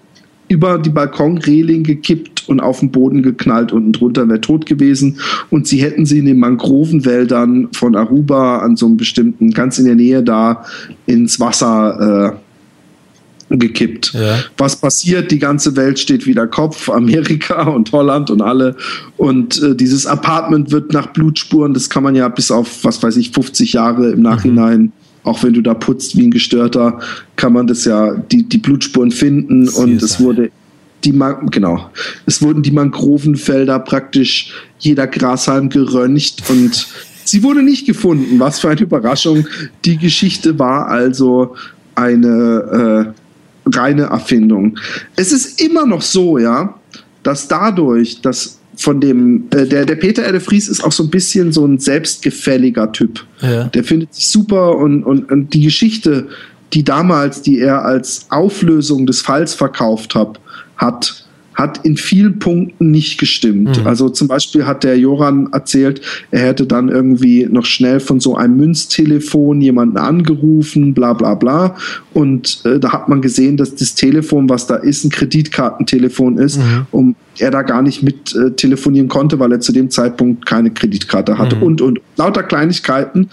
über die Balkonreling gekippt und auf den Boden geknallt. Unten drunter wäre tot gewesen. Und sie hätten sie in den Mangrovenwäldern von Aruba an so einem bestimmten, ganz in der Nähe da, ins Wasser äh, gekippt. Ja. Was passiert? Die ganze Welt steht wieder Kopf, Amerika und Holland und alle. Und äh, dieses Apartment wird nach Blutspuren, das kann man ja bis auf, was weiß ich, 50 Jahre im Nachhinein mhm auch wenn du da putzt wie ein Gestörter, kann man das ja, die, die Blutspuren finden CSI. und es wurde die genau, es wurden die Mangrovenfelder praktisch jeder Grashalm geröntgt und sie wurde nicht gefunden. Was für eine Überraschung. Die Geschichte war also eine äh, reine Erfindung. Es ist immer noch so, ja, dass dadurch, dass von dem, äh, der, der Peter R. Vries ist auch so ein bisschen so ein selbstgefälliger Typ. Ja. Der findet sich super und, und, und die Geschichte, die damals, die er als Auflösung des Falls verkauft hat, hat hat in vielen Punkten nicht gestimmt. Mhm. Also zum Beispiel hat der Joran erzählt, er hätte dann irgendwie noch schnell von so einem Münztelefon jemanden angerufen, bla bla bla. Und äh, da hat man gesehen, dass das Telefon, was da ist, ein Kreditkartentelefon ist, mhm. und er da gar nicht mit äh, telefonieren konnte, weil er zu dem Zeitpunkt keine Kreditkarte hatte mhm. und und lauter Kleinigkeiten.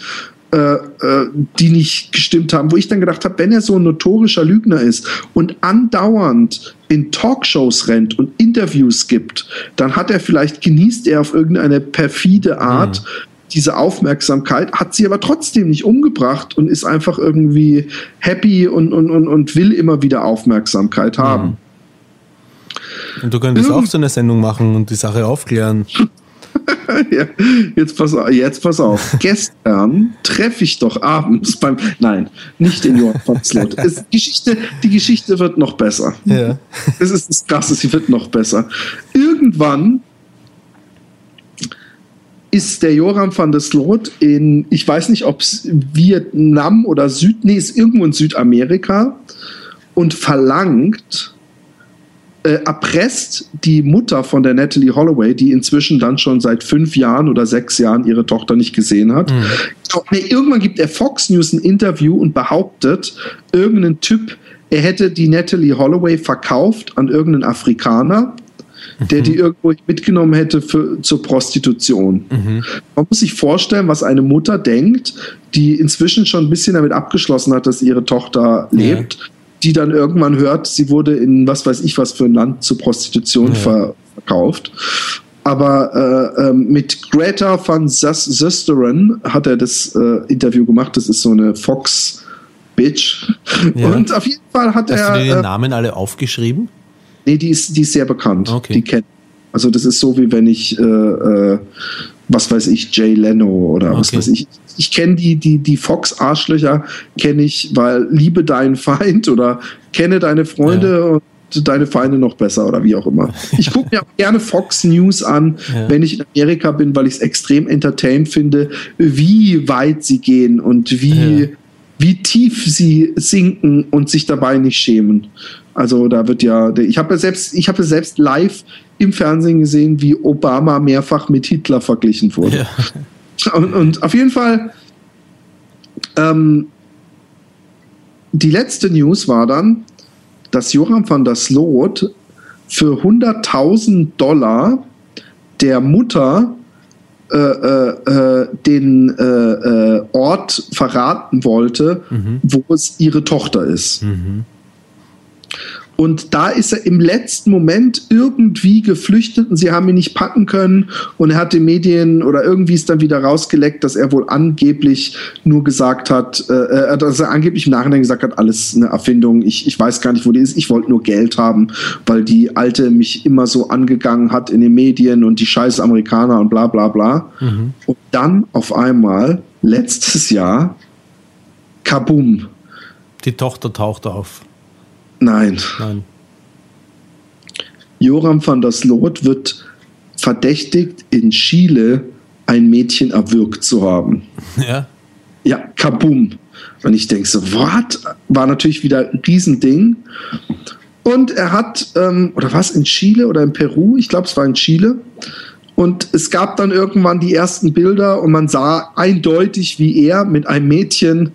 Äh, äh, die nicht gestimmt haben, wo ich dann gedacht habe, wenn er so ein notorischer Lügner ist und andauernd in Talkshows rennt und Interviews gibt, dann hat er vielleicht, genießt er auf irgendeine perfide Art mhm. diese Aufmerksamkeit, hat sie aber trotzdem nicht umgebracht und ist einfach irgendwie happy und, und, und, und will immer wieder Aufmerksamkeit haben. Mhm. Und du könntest auch so eine Sendung machen und die Sache aufklären. ja, jetzt, pass, jetzt pass auf. Gestern treffe ich doch abends beim. Nein, nicht den Johann Slot. Es, Geschichte, die Geschichte wird noch besser. Ja. Es ist das Krasse, sie wird noch besser. Irgendwann ist der Joram van der Sloot in, ich weiß nicht, ob es Vietnam oder Süd, nee, ist irgendwo in Südamerika und verlangt äh, erpresst die Mutter von der Natalie Holloway, die inzwischen dann schon seit fünf Jahren oder sechs Jahren ihre Tochter nicht gesehen hat. Mhm. Irgendwann gibt er Fox News ein Interview und behauptet, irgendein Typ, er hätte die Natalie Holloway verkauft an irgendeinen Afrikaner der die mhm. irgendwo mitgenommen hätte für, zur Prostitution. Mhm. Man muss sich vorstellen, was eine Mutter denkt, die inzwischen schon ein bisschen damit abgeschlossen hat, dass ihre Tochter lebt. Ja die dann irgendwann hört, sie wurde in was weiß ich was für ein Land zur Prostitution ja. verkauft. Aber äh, äh, mit Greta van Zusteren hat er das äh, Interview gemacht. Das ist so eine Fox Bitch. Ja. Und auf jeden Fall hat Hast er. Hast du den äh, Namen alle aufgeschrieben? Nee, die ist, die ist sehr bekannt. Okay. Die kennt. Also das ist so wie wenn ich, äh, äh, was weiß ich, Jay Leno oder okay. was weiß ich, ich kenne die, die, die Fox-Arschlöcher, kenne ich, weil liebe deinen Feind oder kenne deine Freunde ja. und deine Feinde noch besser oder wie auch immer. Ich gucke mir auch gerne Fox News an, ja. wenn ich in Amerika bin, weil ich es extrem entertained finde, wie weit sie gehen und wie, ja. Wie tief sie sinken und sich dabei nicht schämen. Also da wird ja, ich habe ja selbst, ich habe selbst live im Fernsehen gesehen, wie Obama mehrfach mit Hitler verglichen wurde. Ja. Und, und auf jeden Fall, ähm, die letzte News war dann, dass Joram van der Sloot für 100.000 Dollar der Mutter äh, äh, äh den äh, äh, Ort verraten wollte, mhm. wo es ihre Tochter ist. Mhm. Und da ist er im letzten Moment irgendwie geflüchtet und sie haben ihn nicht packen können. Und er hat den Medien oder irgendwie ist dann wieder rausgeleckt, dass er wohl angeblich nur gesagt hat, äh, äh, dass er angeblich im Nachhinein gesagt hat, alles eine Erfindung. Ich, ich weiß gar nicht, wo die ist. Ich wollte nur Geld haben, weil die Alte mich immer so angegangen hat in den Medien und die scheiß Amerikaner und bla bla bla. Mhm. Und dann auf einmal, letztes Jahr, kabum. Die Tochter taucht auf. Nein. Nein. Joram van der Sloot wird verdächtigt, in Chile ein Mädchen erwürgt zu haben. Ja. Ja, kabum. Und ich denke so, what? War natürlich wieder ein Riesending. Und er hat, ähm, oder was, in Chile oder in Peru? Ich glaube, es war in Chile. Und es gab dann irgendwann die ersten Bilder und man sah eindeutig, wie er mit einem Mädchen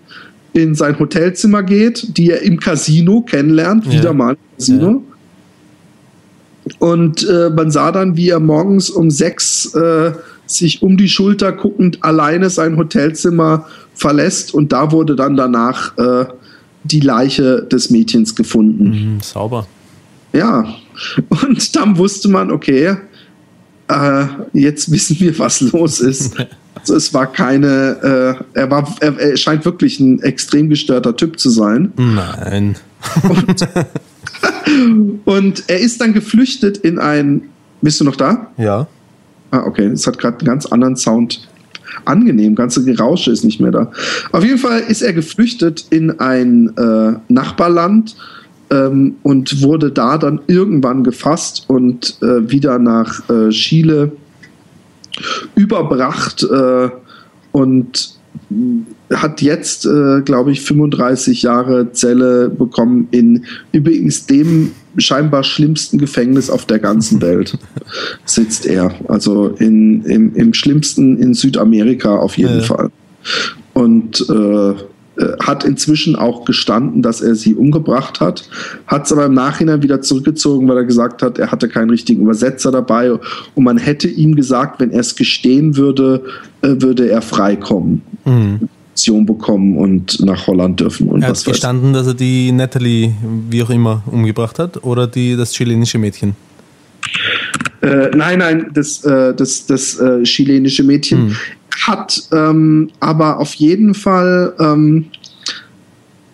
in sein Hotelzimmer geht, die er im Casino kennenlernt, ja. wieder mal im Casino. Ja. Und äh, man sah dann, wie er morgens um sechs äh, sich um die Schulter guckend alleine sein Hotelzimmer verlässt und da wurde dann danach äh, die Leiche des Mädchens gefunden. Mhm, sauber. Ja, und dann wusste man, okay, äh, jetzt wissen wir, was los ist. Also es war keine, äh, er war, er, er, scheint wirklich ein extrem gestörter Typ zu sein. Nein. Und, und er ist dann geflüchtet in ein. Bist du noch da? Ja. Ah, okay. Es hat gerade einen ganz anderen Sound. Angenehm, ganze Gerausche ist nicht mehr da. Auf jeden Fall ist er geflüchtet in ein äh, Nachbarland ähm, und wurde da dann irgendwann gefasst und äh, wieder nach äh, Chile überbracht äh, und hat jetzt, äh, glaube ich, 35 Jahre Zelle bekommen in übrigens dem scheinbar schlimmsten Gefängnis auf der ganzen Welt sitzt er. Also in, im, im schlimmsten in Südamerika auf jeden ja. Fall. Und äh, hat inzwischen auch gestanden, dass er sie umgebracht hat, hat es aber im Nachhinein wieder zurückgezogen, weil er gesagt hat, er hatte keinen richtigen Übersetzer dabei und man hätte ihm gesagt, wenn er es gestehen würde, äh, würde er freikommen. Mhm. bekommen und nach Holland dürfen. Und er hat gestanden, dass er die Natalie, wie auch immer, umgebracht hat oder die, das chilenische Mädchen? Äh, nein, nein, das, äh, das, das äh, chilenische Mädchen. Hm hat ähm, aber auf jeden Fall ähm,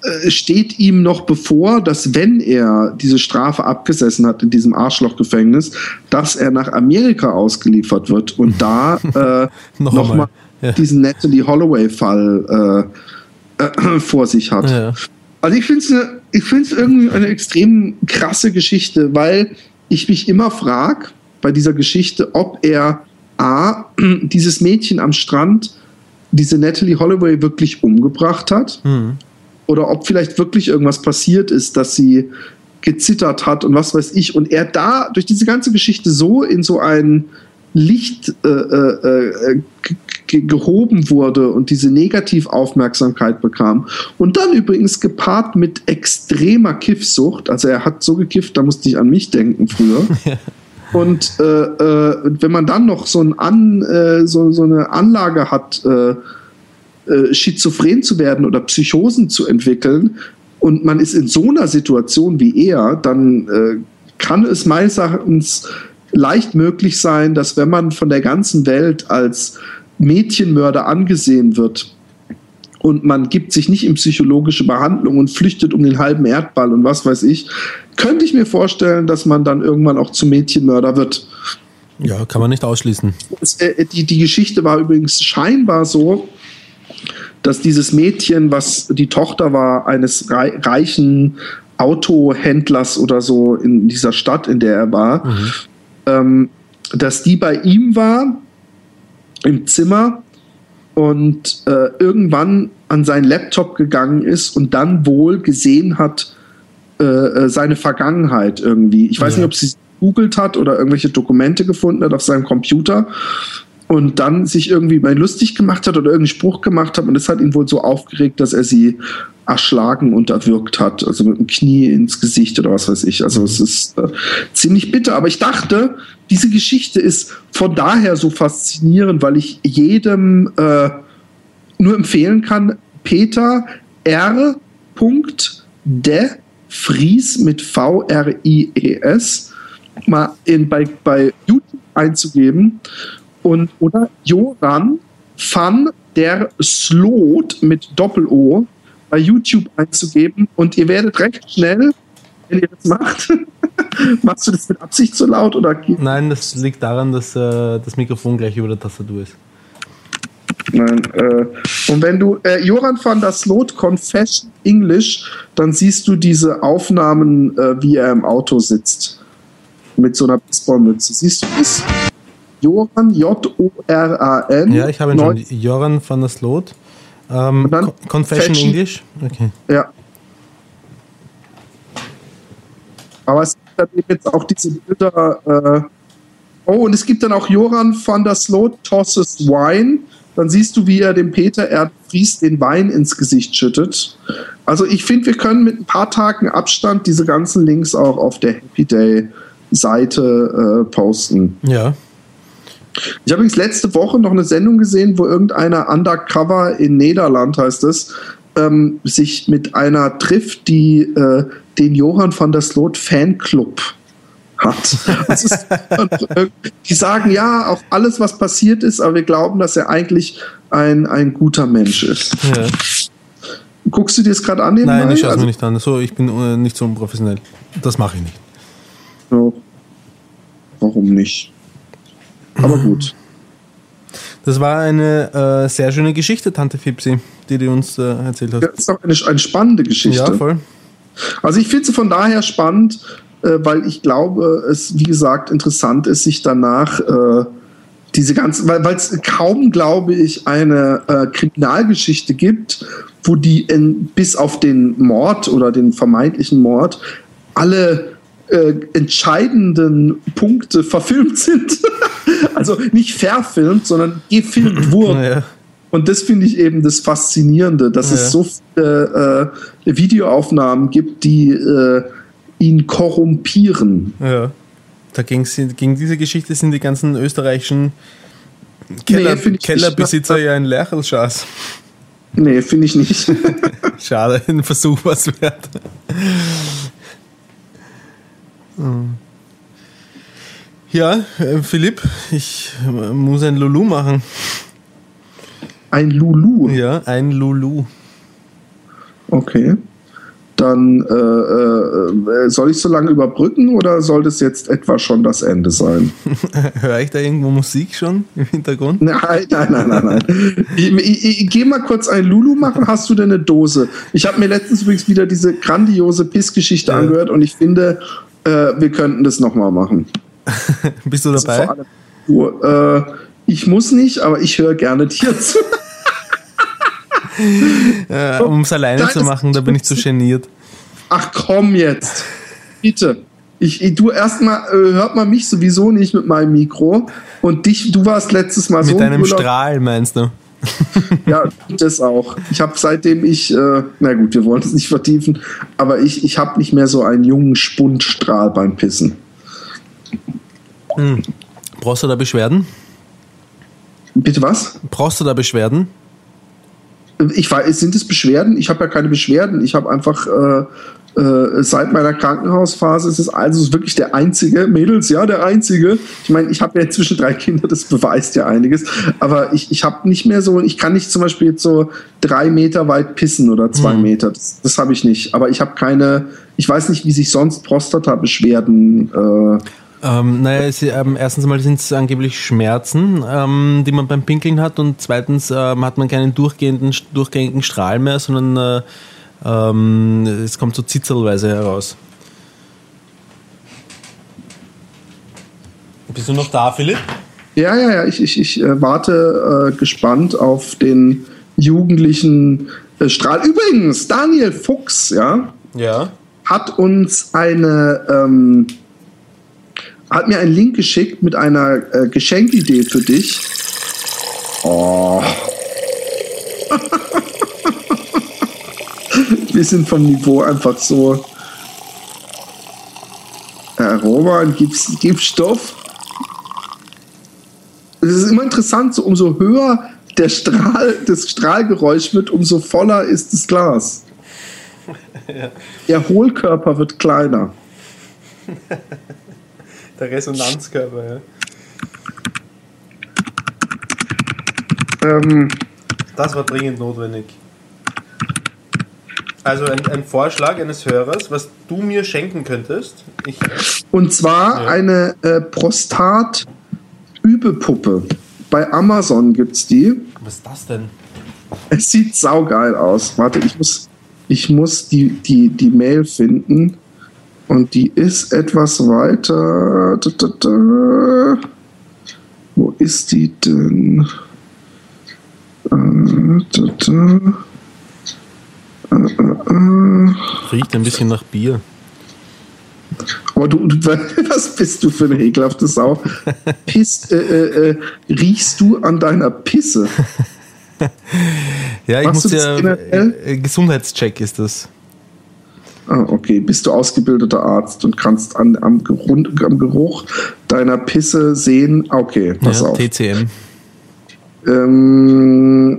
äh, steht ihm noch bevor, dass wenn er diese Strafe abgesessen hat in diesem Arschlochgefängnis, dass er nach Amerika ausgeliefert wird und da äh, nochmal noch ja. diesen Natalie Holloway-Fall äh, äh, vor sich hat. Ja. Also ich finde es ne, ich find's irgendwie eine extrem krasse Geschichte, weil ich mich immer frage bei dieser Geschichte, ob er A, dieses Mädchen am Strand, diese Natalie Holloway wirklich umgebracht hat. Mhm. Oder ob vielleicht wirklich irgendwas passiert ist, dass sie gezittert hat und was weiß ich. Und er da durch diese ganze Geschichte so in so ein Licht äh, äh, äh gehoben wurde und diese Negativaufmerksamkeit bekam. Und dann übrigens gepaart mit extremer Kiffsucht. Also er hat so gekifft, da musste ich an mich denken früher. Und äh, äh, wenn man dann noch so, ein An, äh, so, so eine Anlage hat, äh, äh, schizophren zu werden oder Psychosen zu entwickeln, und man ist in so einer Situation wie er, dann äh, kann es meines Erachtens leicht möglich sein, dass wenn man von der ganzen Welt als Mädchenmörder angesehen wird, und man gibt sich nicht in psychologische Behandlung und flüchtet um den halben Erdball und was weiß ich, könnte ich mir vorstellen, dass man dann irgendwann auch zum Mädchenmörder wird. Ja, kann man nicht ausschließen. Äh, die, die Geschichte war übrigens scheinbar so, dass dieses Mädchen, was die Tochter war eines reichen Autohändlers oder so in dieser Stadt, in der er war, mhm. ähm, dass die bei ihm war im Zimmer und äh, irgendwann an seinen Laptop gegangen ist und dann wohl gesehen hat, äh, äh seine Vergangenheit irgendwie. Ich weiß ja. nicht, ob sie googelt hat oder irgendwelche Dokumente gefunden hat auf seinem Computer und dann sich irgendwie mal lustig gemacht hat oder irgendeinen Spruch gemacht hat und das hat ihn wohl so aufgeregt, dass er sie erschlagen und erwürgt hat, also mit dem Knie ins Gesicht oder was weiß ich. Also es ist äh, ziemlich bitter, aber ich dachte, diese Geschichte ist von daher so faszinierend, weil ich jedem äh, nur empfehlen kann, Peter R. De Fries mit V-R-I-E-S mal in, bei, bei YouTube einzugeben und oder Joran van der Slot mit Doppel-O bei YouTube einzugeben und ihr werdet recht schnell, wenn ihr das macht, machst du das mit Absicht so laut oder? Nein, das liegt daran, dass äh, das Mikrofon gleich über der Tastatur ist. Nein, äh, und wenn du äh, Joran van der Slot Confession English, dann siehst du diese Aufnahmen, äh, wie er im Auto sitzt. Mit so einer Baseballmütze. Siehst du das? Joran, J-O-R-A-N. Ja, ich habe ihn schon. Joran van der Slot Ähm, Confession Fashion- English? Okay. Ja. Aber es gibt dann jetzt auch diese Bilder. Äh oh, und es gibt dann auch Joran van der Sloot tosses Wine. Dann siehst du, wie er dem Peter R. Vries den Wein ins Gesicht schüttet. Also ich finde, wir können mit ein paar Tagen Abstand diese ganzen Links auch auf der Happy Day Seite äh, posten. Ja. Ich habe übrigens letzte Woche noch eine Sendung gesehen, wo irgendeiner Undercover in Niederland heißt es, ähm, sich mit einer trifft, die äh, den Johann van der Sloot Fanclub hat. Ist, die sagen ja auch alles, was passiert ist, aber wir glauben, dass er eigentlich ein, ein guter Mensch ist. ja. Guckst du dir das gerade an? Nein, ich schaue es Also- mir nicht an. So, ich bin äh, nicht so unprofessionell. Das mache ich nicht. Ja. Warum nicht? Aber gut. Das war eine äh, sehr schöne Geschichte, Tante Fipsi, die du uns äh, erzählt hast. Das ist auch eine, eine spannende Geschichte. Ja, voll. Also ich finde sie von daher spannend, äh, weil ich glaube, es, wie gesagt, interessant ist, sich danach äh, diese ganzen, weil es kaum, glaube ich, eine äh, Kriminalgeschichte gibt, wo die in, bis auf den Mord oder den vermeintlichen Mord alle äh, entscheidenden Punkte verfilmt sind. also nicht verfilmt, sondern gefilmt wurden. Ja. Und das finde ich eben das Faszinierende, dass Ja. es so viele äh, Videoaufnahmen gibt, die äh, ihn korrumpieren. Ja. Da gegen diese Geschichte sind die ganzen österreichischen Keller, Nee, Kellerbesitzer nicht. ja ein Lerchelschatz. Nee, finde ich nicht. Schade, ein Versuch was wert. Hm. Ja, äh, Philipp, ich äh, muss ein Lulu machen. Ein Lulu. Ja, ein Lulu. Okay. Dann äh, äh, soll ich so lange überbrücken oder soll das jetzt etwa schon das Ende sein? Höre ich da irgendwo Musik schon im Hintergrund? Nein, nein, nein, nein, nein. Ich, ich, ich, geh mal kurz ein Lulu machen. Hast du denn eine Dose? Ich habe mir letztens übrigens wieder diese grandiose Pissgeschichte Ja. angehört und ich finde, äh, wir könnten das nochmal machen. Bist du Also dabei? vor allem du, äh, ich muss nicht, aber ich höre gerne dir zu. Äh, um es alleine Nein, zu machen, da bin ich zu geniert. Ach komm jetzt. Bitte. Ich, ich- du erstmal äh, hört man mich sowieso nicht mit meinem Mikro und dich, du warst letztes Mal so Mit deinem Urlaub. Strahl, meinst du? Ja, das auch. Ich habe seitdem ich, äh, na gut, wir wollen es nicht vertiefen, aber ich, ich habe nicht mehr so einen jungen Spundstrahl beim Pissen. Brauchst du da Beschwerden? Bitte was? Brauchst du da Beschwerden? Ich weiß, sind es Beschwerden? Ich habe ja keine Beschwerden. Ich habe einfach äh, äh, seit meiner Krankenhausphase ist es also wirklich der einzige, Mädels, ja, der einzige. Ich meine, ich habe ja inzwischen drei Kinder, das beweist ja einiges. Aber ich, ich habe nicht mehr so, ich kann nicht zum Beispiel jetzt so drei Meter weit pissen oder zwei Mhm. Meter. Das, das habe ich nicht. Aber ich habe keine, ich weiß nicht, wie sich sonst Prostata-Beschwerden. Äh, Ähm, naja, es, ähm, erstens mal sind es angeblich Schmerzen, ähm, die man beim Pinkeln hat und zweitens ähm, hat man keinen durchgehenden, durchgängigen Strahl mehr, sondern äh, ähm, es kommt so zitzelweise heraus. Bist du noch da, Philipp? Ja, ja, ja, ich, ich, ich äh, warte äh, gespannt auf den jugendlichen äh, Strahl. Übrigens, Daniel Fuchs, ja, Ja. hat uns eine, ähm, hat mir einen Link geschickt mit einer äh, Geschenkidee für dich. Oh. Wir sind vom Niveau einfach so. Herr Roman, gib's, gib Stoff. Es ist immer interessant, so umso höher der Strahl, das Strahlgeräusch wird, umso voller ist das Glas. Der Hohlkörper wird kleiner. Der Resonanzkörper, ja. Ähm, Das war dringend notwendig. Also ein, ein Vorschlag eines Hörers, was du mir schenken könntest. Ich, und zwar Ja. eine äh, Prostat-Übepuppe. Bei Amazon gibt's die. was ist das denn? Es sieht saugeil aus. Warte, ich muss, ich muss die, die, die Mail finden. Und die ist etwas weiter. Da, da, da. Wo ist die denn? Äh. Äh, äh. Riecht ein bisschen nach Bier. Aber du, du, was bist du für eine ekelhafte Sau? Piss, äh, äh, riechst du an deiner Pisse? Ja, ich Machst muss ja. generell? Gesundheitscheck ist das. Ah, okay. Bist du ausgebildeter Arzt und kannst an, am, Geruch, am Geruch deiner Pisse sehen? Okay, pass ja, auf. TCM. Ähm,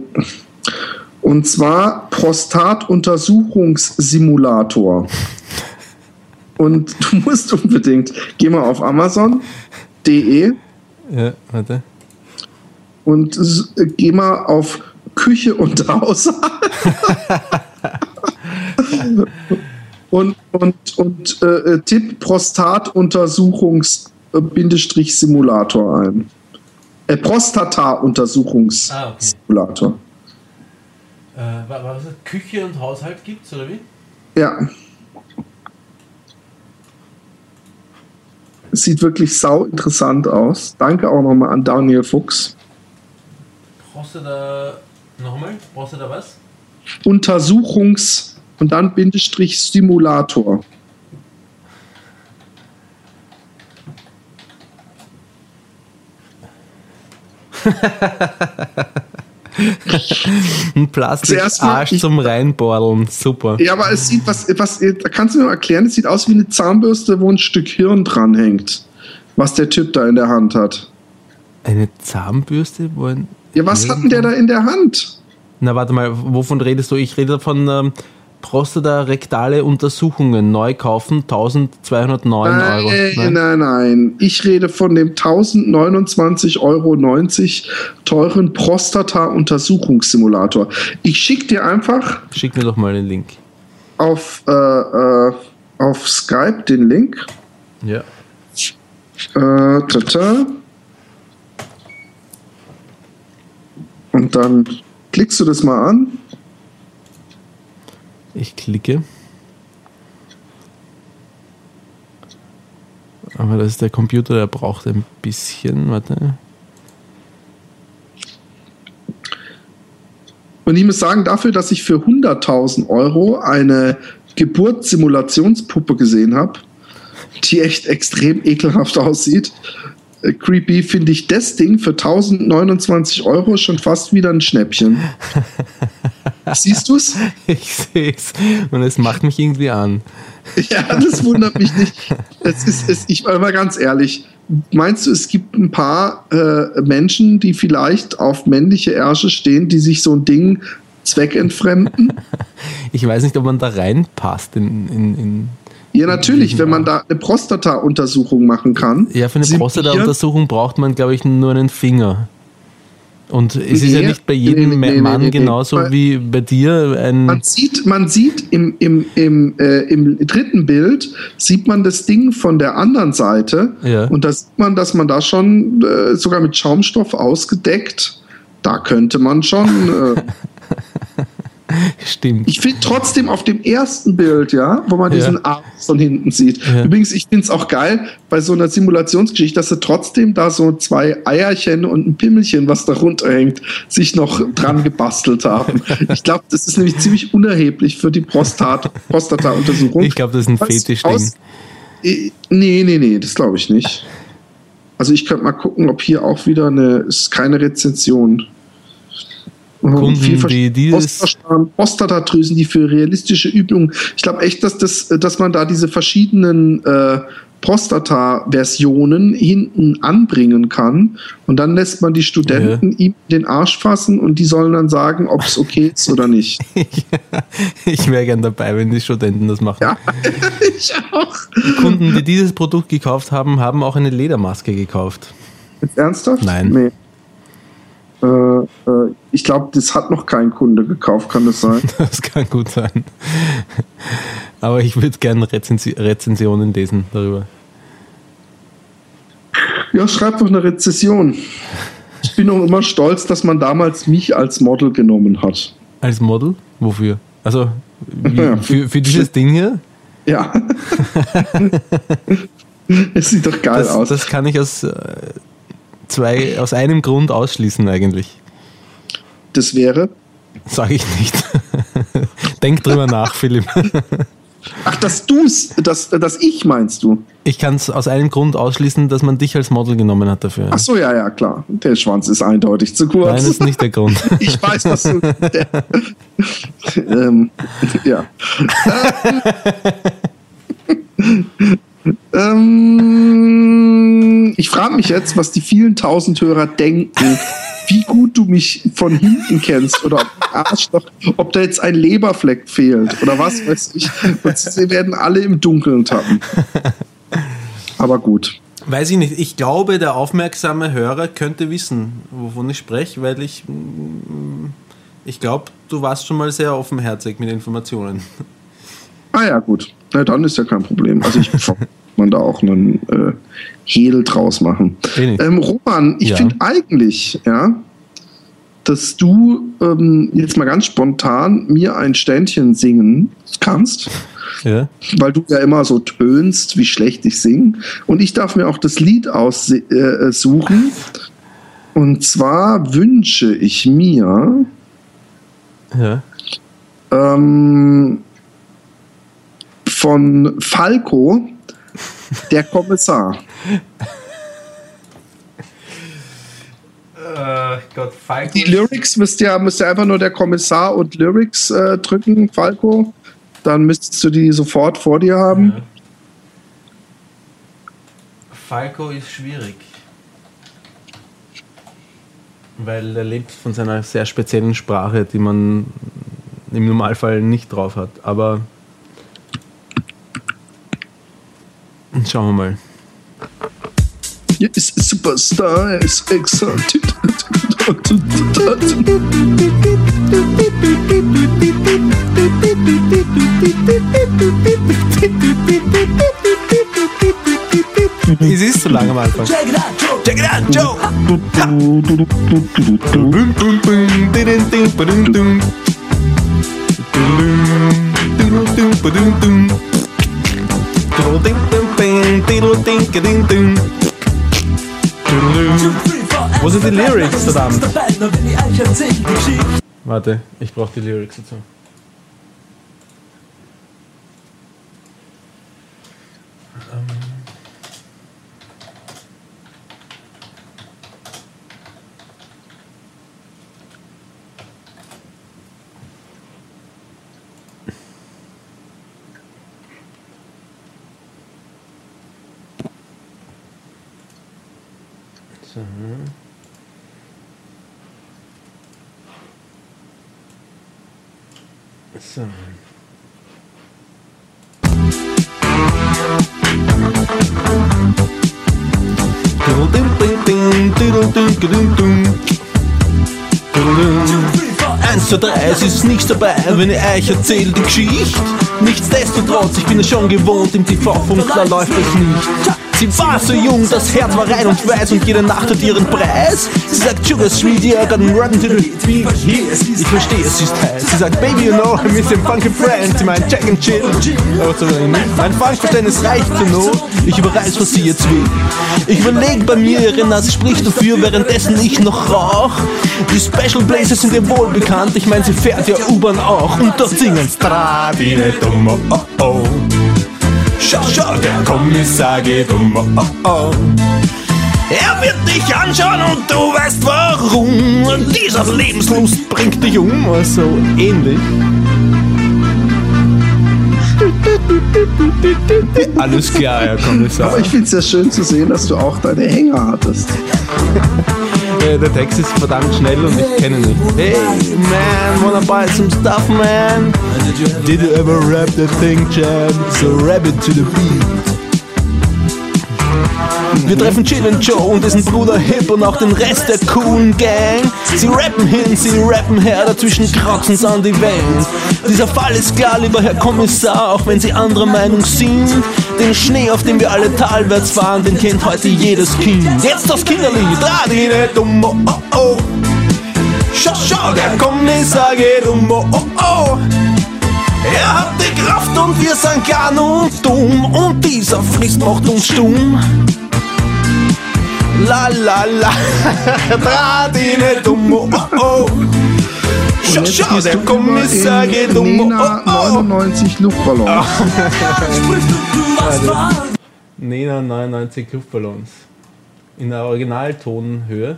und zwar Prostatuntersuchungssimulator. Und du musst unbedingt, geh mal auf Amazon.de Ja, warte. und äh, geh mal auf Küche und Haus. und und, und äh, tipp Prostatuntersuchungs-Simulator ein. Äh, Prostata-Untersuchungssimulator. Äh, was ist Küche und Haushalt gibt's, oder wie? Ja. Sieht wirklich sau interessant aus. Danke auch nochmal an Daniel Fuchs. Da. Nochmal? Da was? Untersuchungs- und dann Bindestrich Simulator. Ein Plastikarsch zum Reinbordeln. Super. Ja, aber es sieht, was, was, da kannst du mir erklären, es sieht aus wie eine Zahnbürste, wo ein Stück Hirn dranhängt. Was der Typ da in der Hand hat. Eine Zahnbürste? Wo ein Ja, was hat denn der da in der Hand? Na, warte mal, wovon redest du? Ich rede von ähm, Prostata-rektale Untersuchungen. Neu kaufen 1209 Euro. Nein, nein, nein. Ich rede von dem 1029,90 Euro teuren Prostata-Untersuchungssimulator. Ich schicke dir einfach Schick mir doch mal den Link. auf, äh, äh, auf Skype den Link. Ja. Äh, tata. Und dann klickst du das mal an. Ich klicke. Aber das ist der Computer, der braucht ein bisschen. Warte. Und ich muss sagen, dafür, dass ich für 100.000 Euro eine Geburtssimulationspuppe gesehen habe, die echt extrem ekelhaft aussieht, creepy, finde ich das Ding für 1029 Euro schon fast wieder ein Schnäppchen. Siehst du's? Ich sehe es. Und es macht mich irgendwie an. Ja, das wundert mich nicht. Es ist, es, ich war mal ganz ehrlich. Meinst du, es gibt ein paar äh, Menschen, die vielleicht auf männliche Ärsche stehen, die sich so ein Ding zweckentfremden? Ich weiß nicht, ob man da reinpasst in, in, in Ja, natürlich, wenn man da eine Prostata-Untersuchung machen kann. Ja, für eine Prostata-Untersuchung braucht man, glaube ich, nur einen Finger. Und es ist Nee, ja nicht bei jedem nee, nee, Mann genauso wie bei dir ein. Man sieht, man sieht im, im, im, äh, im dritten Bild, sieht man das Ding von der anderen Seite. Ja. Und da sieht man, dass man da schon äh, sogar mit Schaumstoff ausgedeckt, da könnte man schon. Äh, Stimmt. ich finde trotzdem auf dem ersten Bild, ja, wo man Ja. diesen Arm von hinten sieht. Ja. Übrigens, ich finde es auch geil bei so einer Simulationsgeschichte, dass sie trotzdem da so zwei Eierchen und ein Pimmelchen, was da runterhängt, sich noch dran gebastelt haben. Ich glaube, das ist nämlich ziemlich unerheblich für die Prostat Prostata-Untersuchung. Ich glaube, das ist ein Fetischding. Nee, nee, nee, das glaube ich nicht. Also ich könnte mal gucken, ob hier auch wieder eine, es ist keine Rezension. Kunden, die dieses- Prostata- Prostatadrüsen, die für realistische Übungen. Ich glaube echt, dass, das, dass man da diese verschiedenen äh, Prostata-Versionen hinten anbringen kann und dann lässt man die Studenten ihm den Arsch fassen und die sollen dann sagen, ob es okay ist oder nicht. ich wäre gern dabei, wenn die Studenten das machen. Ja, ich auch. Kunden, die dieses Produkt gekauft haben, haben auch eine Ledermaske gekauft. Jetzt ernsthaft? Nein. Nee. Äh, äh, ich glaube, das hat noch kein Kunde gekauft, kann das sein? Das kann gut sein. Aber ich würde gerne Rezensi Rezensionen lesen darüber. Ja, schreib doch eine Rezession. Ich bin auch immer stolz, dass man damals mich als Model genommen hat. Als Model? Wofür? Also wie, für, für dieses Ding hier? Ja. es sieht doch geil Das, aus. das kann ich aus, äh, zwei, aus einem Grund ausschließen eigentlich. das wäre? Sage ich nicht. Denk drüber nach, Philipp. Ach, dass du's, dass, dass ich meinst du? Ich kann es aus einem Grund ausschließen, dass man dich als Model genommen hat dafür. Ach so, ja, ja, klar. Der Schwanz ist eindeutig zu kurz. Nein, das ist nicht der Grund. ich weiß, was du. Der, ähm, ja. ähm, ich frage mich jetzt, was die vielen tausend Hörer denken, wie gut du mich von hinten kennst oder Arschloch, ob da jetzt ein Leberfleck fehlt oder was weiß ich. Und sie werden alle im Dunkeln tappen. Aber gut. Weiß ich nicht. Ich glaube, der aufmerksame Hörer könnte wissen, wovon ich spreche, weil ich. Ich glaube, du warst schon mal sehr offenherzig mit Informationen. Ah ja, gut. Na, dann ist ja kein Problem. Also ich man da auch einen äh, Hehl draus machen. Ähm, Roman, ich ja. finde eigentlich, ja, dass du ähm, jetzt mal ganz spontan mir ein Ständchen singen kannst. Ja. Weil du ja immer so tönst, wie schlecht ich singe. Und ich darf mir auch das Lied aussuchen. Äh, Und zwar wünsche ich mir ja. ähm, von Falco, der Kommissar. Uh, Gott, Falco. Die Lyrics müsst ihr, müsst ihr einfach nur der Kommissar und Lyrics äh, drücken, Falco. Dann müsstest du die sofort vor dir haben. Ja. Falco ist schwierig. Weil er lebt von seiner sehr speziellen Sprache, die man im Normalfall nicht drauf hat. Aber schauen wir mal. Ja, ist Superstar, er ist exotic. Es ist zu lang am Anfang. Check it out, Joe! Check it out, Joe! Wo sind die Lyrics, verdammt? Warte, ich brauche die Lyrics dazu. So. So. Eins, zwei, drei, es ist nichts dabei, wenn ich euch erzähle die Geschichte. Nichtsdestotrotz, ich bin es schon gewohnt, im TV-Funk, da läuft es nicht. Sie war so jung, das Herz war rein und weiß und jede Nacht hat ihren Preis. Sie sagt, Sugar Sweet, yeah, got run to the. Ich verstehe, es ist heiß. Sie sagt, Baby, you know, I miss them funky friends. Sie meint, check and chill. Oh, so mein Funkverständnis reicht zur Not. Ich überreiß, was sie jetzt will. Ich überlege bei mir, ihre Nase spricht dafür, währenddessen ich noch rauch. Die Special Places sind ihr wohl bekannt. Ich mein, sie fährt ja U-Bahn auch. Und dort singen Stradine Dummo, oh oh. Schau, schau, der Kommissar geht um. Oh, oh, oh. Er wird dich anschauen und du weißt warum. Dieser Lebenslust bringt dich um. So also ähnlich. Alles klar, Herr Kommissar. Aber ich finde es ja schön zu sehen, dass du auch deine Hänger hattest. Der Text ist verdammt schnell und ich kenne ihn nicht. Hey man, wanna buy some stuff man? Did you ever rap that thing, Chad? So rap it to the beat. Wir treffen Chill Joe und dessen Bruder Hip und auch den Rest der coolen Gang. Sie rappen hin, sie rappen her, dazwischen kratzen sie an die Wand. Dieser Fall ist klar, lieber Herr Kommissar, auch wenn Sie anderer Meinung sind. Den Schnee, auf dem wir alle talwärts fahren, den kennt heute jedes Kind. Jetzt das Kinderlied, Radine, dumm, oh oh oh. Schau, schau, der Kommissar geht um, oh oh oh. Er hat die Kraft und wir sind klein und dumm und dieser Frist macht uns stumm. La la la, Radine dumm, oh oh. schau, schau, der Kommissar geht um. Nena Oh, oh. 99 Luftballons. Nena 99 Luftballons. In der Originaltonhöhe.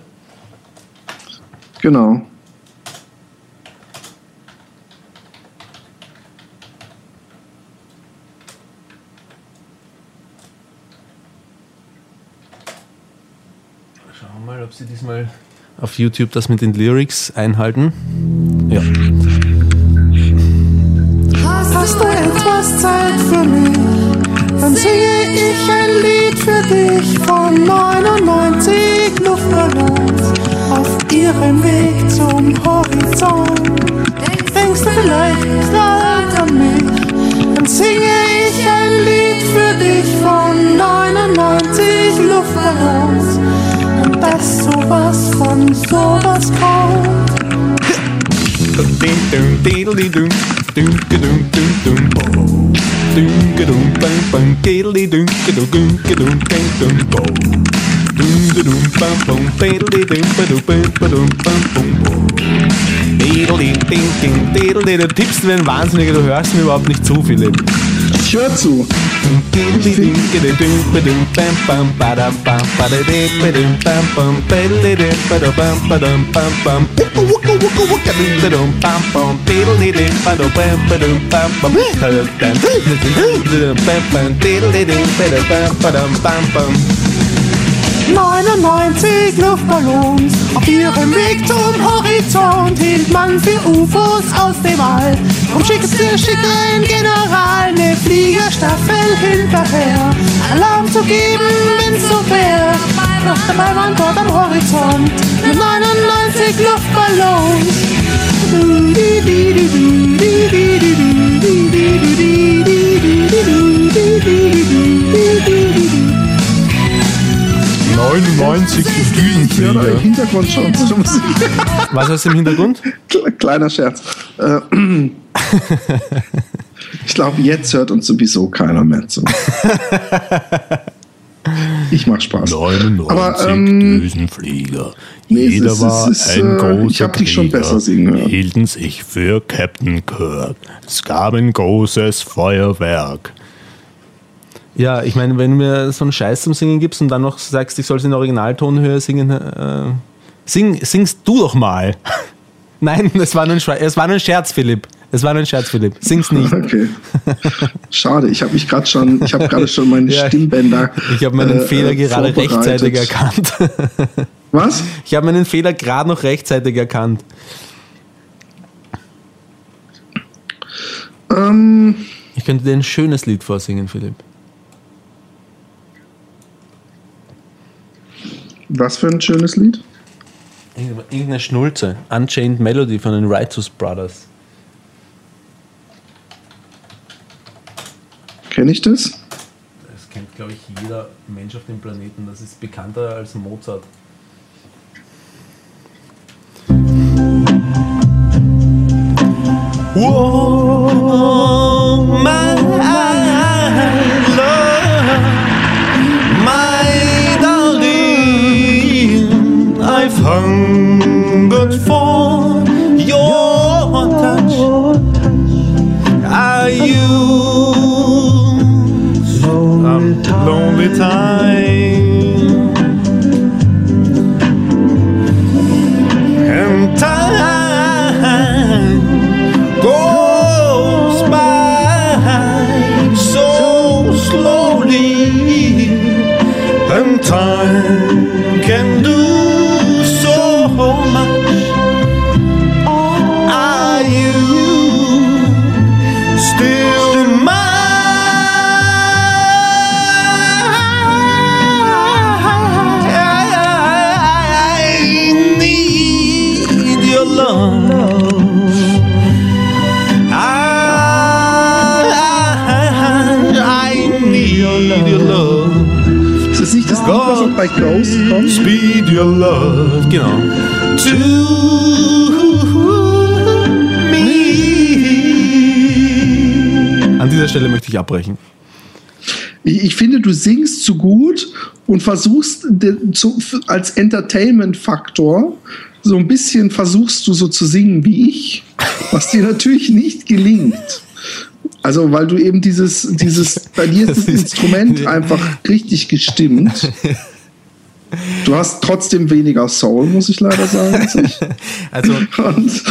Genau. Schauen wir mal, ob sie diesmal auf YouTube das mit den Lyrics einhalten. Ja. Hast du etwas Zeit für mich? Dann singe ich ein Lied für dich von 99 Luftballons auf ihrem Weg zum Horizont. Denkst du vielleicht gerade an mich? Dann singe ich ein Lied für dich von 99 Luftballons und dass sowas von sowas kommt. Wie ein Wahnsinniger, du hörst mir überhaupt nicht zu, Philipp. Ich höre zu. 99 Luftballons. Auf ihrem Weg zum Horizont hielt man für UFOs aus dem All. Vom schickste schickte ein General eine Fliegerstaffel hinterher. Alarm zu geben, wenn's so fair. Doch dabei waren dort am Horizont mit 99 Luftballons. Du, di, di, di, du, di, di, di, du, di, di, du, di, di, di, du, di, di, du, di, di, 99 Düsenflieger. Im Hintergrund schon zur Musik. Was ist im Hintergrund? Kleiner Scherz. Äh, ich glaube, jetzt hört uns sowieso keiner mehr zu. Ich mache Spaß. 99 Aber, ähm, Düsenflieger. Nee, Jeder ist, war ist, ein großer ich hab dich schon besser singen hören. hielten sich für Captain Kirk. Es gab ein großes Feuerwerk. Ja, ich meine, wenn du mir so einen Scheiß zum Singen gibst und dann noch sagst, ich soll es in Originaltonhöhe singen, äh, sing, singst du doch mal. Nein, es war, nur ein es war nur ein Scherz, Philipp. Es war nur ein Scherz, Philipp. Sing's nicht. Okay. Schade, ich habe mich gerade schon, ich habe gerade schon meine Ja, Stimmbänder. Ich habe meinen äh, Fehler gerade rechtzeitig erkannt. Was? Ich habe meinen Fehler gerade noch rechtzeitig erkannt. Ähm, Ich könnte dir ein schönes Lied vorsingen, Philipp. Was für ein schönes Lied? Irgendeine Schnulze. Unchained Melody von den Righteous Brothers. Kenne ich das? Das kennt, glaube ich, jeder Mensch auf dem Planeten. Das ist bekannter als Mozart. Oh, my love, with time. Your love. Genau. To me. An dieser Stelle möchte ich abbrechen. Ich, ich finde, du singst zu gut und versuchst zu, als Entertainment-Faktor so ein bisschen versuchst du so zu singen wie ich, was dir natürlich nicht gelingt. Also, weil du eben dieses, dieses, bei dir ist Das Instrument einfach richtig gestimmt. Du hast trotzdem weniger Soul, muss ich leider sagen. Also Und,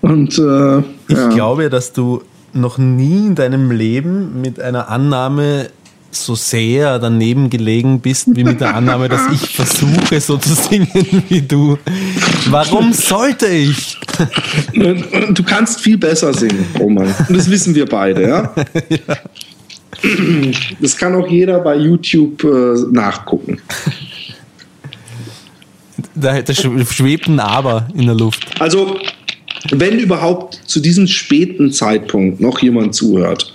und äh, ich ja. glaube, dass du noch nie in deinem Leben mit einer Annahme so sehr daneben gelegen bist, wie mit der Annahme, dass ich versuche, so zu singen wie du. Warum sollte ich? Du kannst viel besser singen, Roman. Und das wissen wir beide, ja? Das kann auch jeder bei YouTube äh, nachgucken. Da, da sch- schwebt ein Aber in der Luft. Also, wenn überhaupt zu diesem späten Zeitpunkt noch jemand zuhört,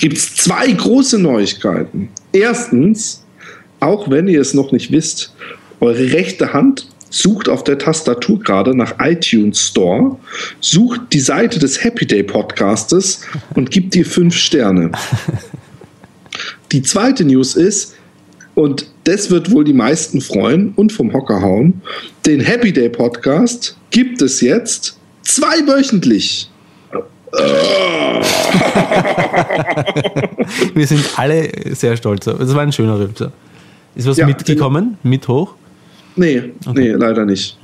gibt es zwei große Neuigkeiten. Erstens, auch wenn ihr es noch nicht wisst, eure rechte Hand sucht auf der Tastatur gerade nach iTunes Store, sucht die Seite des Happy Day Podcastes und gibt dir fünf Sterne. Die zweite News ist, und das wird wohl die meisten freuen und vom Hocker hauen, den Happy Day Podcast gibt es jetzt zweiwöchentlich. Wir sind alle sehr stolz. Das war ein schöner Rülpser. Ist was Ja, mitgekommen? Mit hoch? Nee, nee, leider nicht.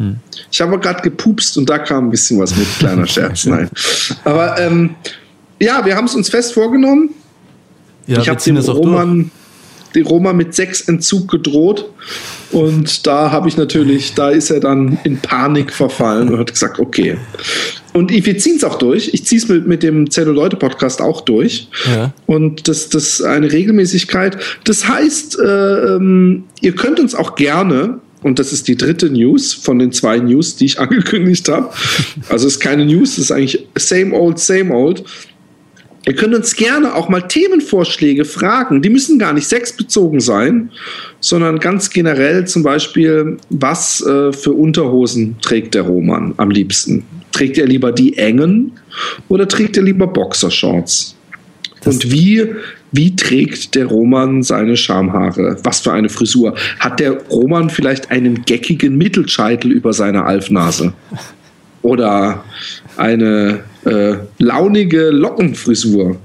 Ich habe gerade gepupst und da kam ein bisschen was mit, kleiner Scherz. Nein. Aber ähm, ja, wir haben es uns fest vorgenommen. Ja, ich habe ziehen dem auch durch. Dem Roman mit sechs Entzug gedroht. Und da habe ich natürlich, da ist er dann in Panik verfallen und hat gesagt, okay. Und wir ziehen es auch durch. Ich ziehe es mit, mit dem Zelluleute-Podcast auch durch. Ja. Und das, das ist eine Regelmäßigkeit. Das heißt, äh, ähm, ihr könnt uns auch gerne, und das ist die dritte News von den zwei News, die ich angekündigt habe. Also es ist keine News, es ist eigentlich same old, same old. Ihr könnt uns gerne auch mal Themenvorschläge fragen. Die müssen gar nicht sexbezogen sein, sondern ganz generell zum Beispiel, was äh, für Unterhosen trägt der Roman am liebsten? Trägt er lieber die engen oder trägt er lieber Boxershorts? Und wie, wie trägt der Roman seine Schamhaare? Was für eine Frisur? Hat der Roman vielleicht einen geckigen Mittelscheitel über seiner Alfnase? Oder eine äh, launige Lockenfrisur?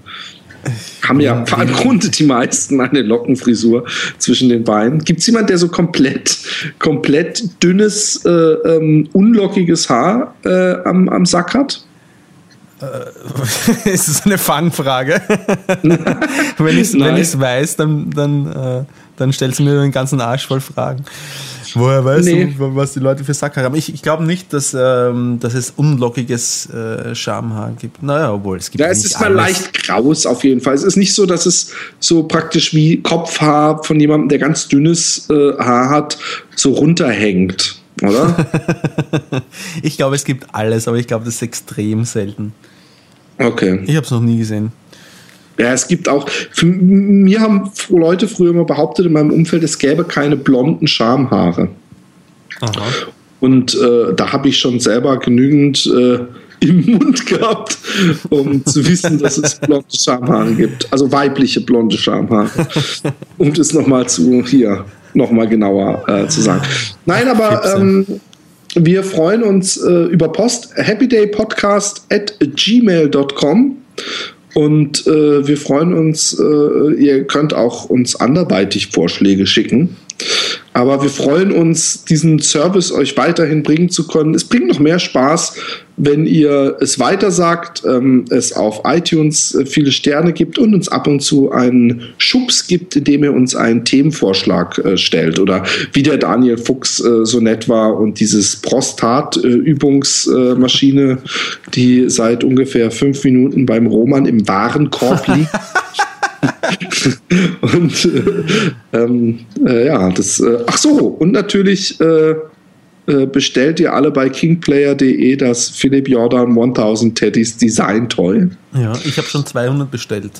Haben ja im Grunde die meisten eine Lockenfrisur zwischen den Beinen. Gibt es jemanden, der so komplett, komplett dünnes, äh, ähm, unlockiges Haar äh, am, am Sack hat? es ist eine Fangfrage. wenn ich es weiß, dann, dann, äh, dann stellst du mir den ganzen Arsch voll Fragen. Woher weißt Nee. du, was die Leute für Sacker haben? Ich, ich glaube nicht, dass, ähm, dass es unlockiges äh, Schamhaar gibt. Naja, obwohl es gibt Ja, es nicht ist mal alles. leicht kraus auf jeden Fall. Es ist nicht so, dass es so praktisch wie Kopfhaar von jemandem, der ganz dünnes äh, Haar hat, so runterhängt, oder? Ich glaube, es gibt alles, aber ich glaube, das ist extrem selten. Okay. Ich habe es noch nie gesehen. Ja, es gibt auch, für, mir haben Leute früher immer behauptet in meinem Umfeld, es gäbe keine blonden Schamhaare. Aha. Und äh, da habe ich schon selber genügend äh, im Mund gehabt, um zu wissen, dass es blonde Schamhaare gibt. Also weibliche blonde Schamhaare. um das nochmal zu hier nochmal genauer äh, zu sagen. Nein, aber ähm, wir freuen uns äh, über Post happydaypodcast at gmail.com und äh, wir freuen uns, äh, ihr könnt auch uns anderweitig Vorschläge schicken. Aber wir freuen uns, diesen Service euch weiterhin bringen zu können. Es bringt noch mehr Spaß, wenn ihr es weitersagt, ähm, es auf iTunes äh, viele Sterne gibt und uns ab und zu einen Schubs gibt, indem ihr uns einen Themenvorschlag äh, stellt. Oder wie der Daniel Fuchs äh, so nett war und dieses Prostat-Übungsmaschine, die seit ungefähr fünf Minuten beim Roman im Warenkorb liegt. und äh, ähm, äh, ja, das, äh, ach so, und natürlich äh, äh, bestellt ihr alle bei kingplayer.de das Philipp Jordan 1000 Teddys Design Toy. Ja, ich habe schon 200 bestellt.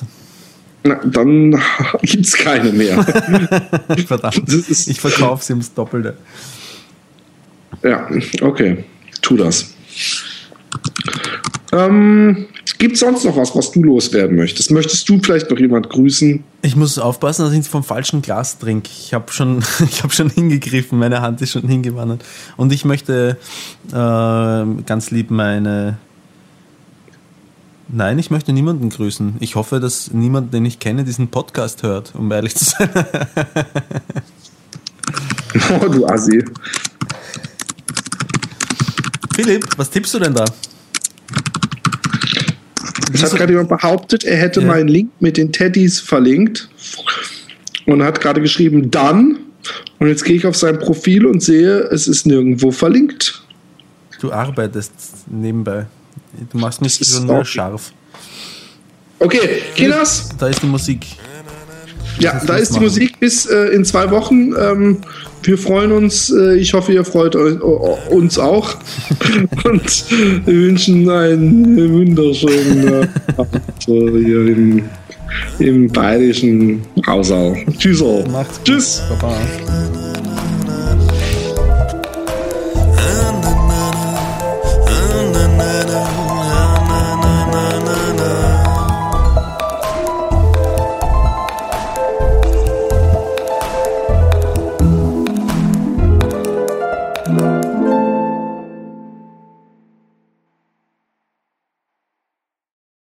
Na, dann gibt es keine mehr. Verdammt. Ich verkaufe sie ums Doppelte. ja, okay, tu das. Ähm, Gibt es sonst noch was, was du loswerden möchtest? Möchtest du vielleicht noch jemand grüßen? Ich muss aufpassen, dass ich vom falschen Glas trinke. Ich habe schon, ich hab schon hingegriffen, meine Hand ist schon hingewandert. Und ich möchte äh, ganz lieb meine. Nein, ich möchte niemanden grüßen. Ich hoffe, dass niemand, den ich kenne, diesen Podcast hört, um ehrlich zu sein. oh, du Assi. Philipp, was tippst du denn da? Es hat gerade jemand behauptet, er hätte Ja. meinen Link mit den Teddys verlinkt und hat gerade geschrieben, dann. Und jetzt gehe ich auf sein Profil und sehe, es ist nirgendwo verlinkt. Du arbeitest nebenbei. Du machst mich wieder auch- scharf. Okay, Kinas, Da ist die Musik. Ja, da ist die. Musik bis äh, in zwei Wochen. Ähm, wir freuen uns. Äh, ich hoffe, ihr freut euch, o- o- uns auch. und wir wünschen einen wunderschönen Abend, äh, hier im, im bayerischen Hausau. Tschüss. Macht's gut. Tschüss. Baba.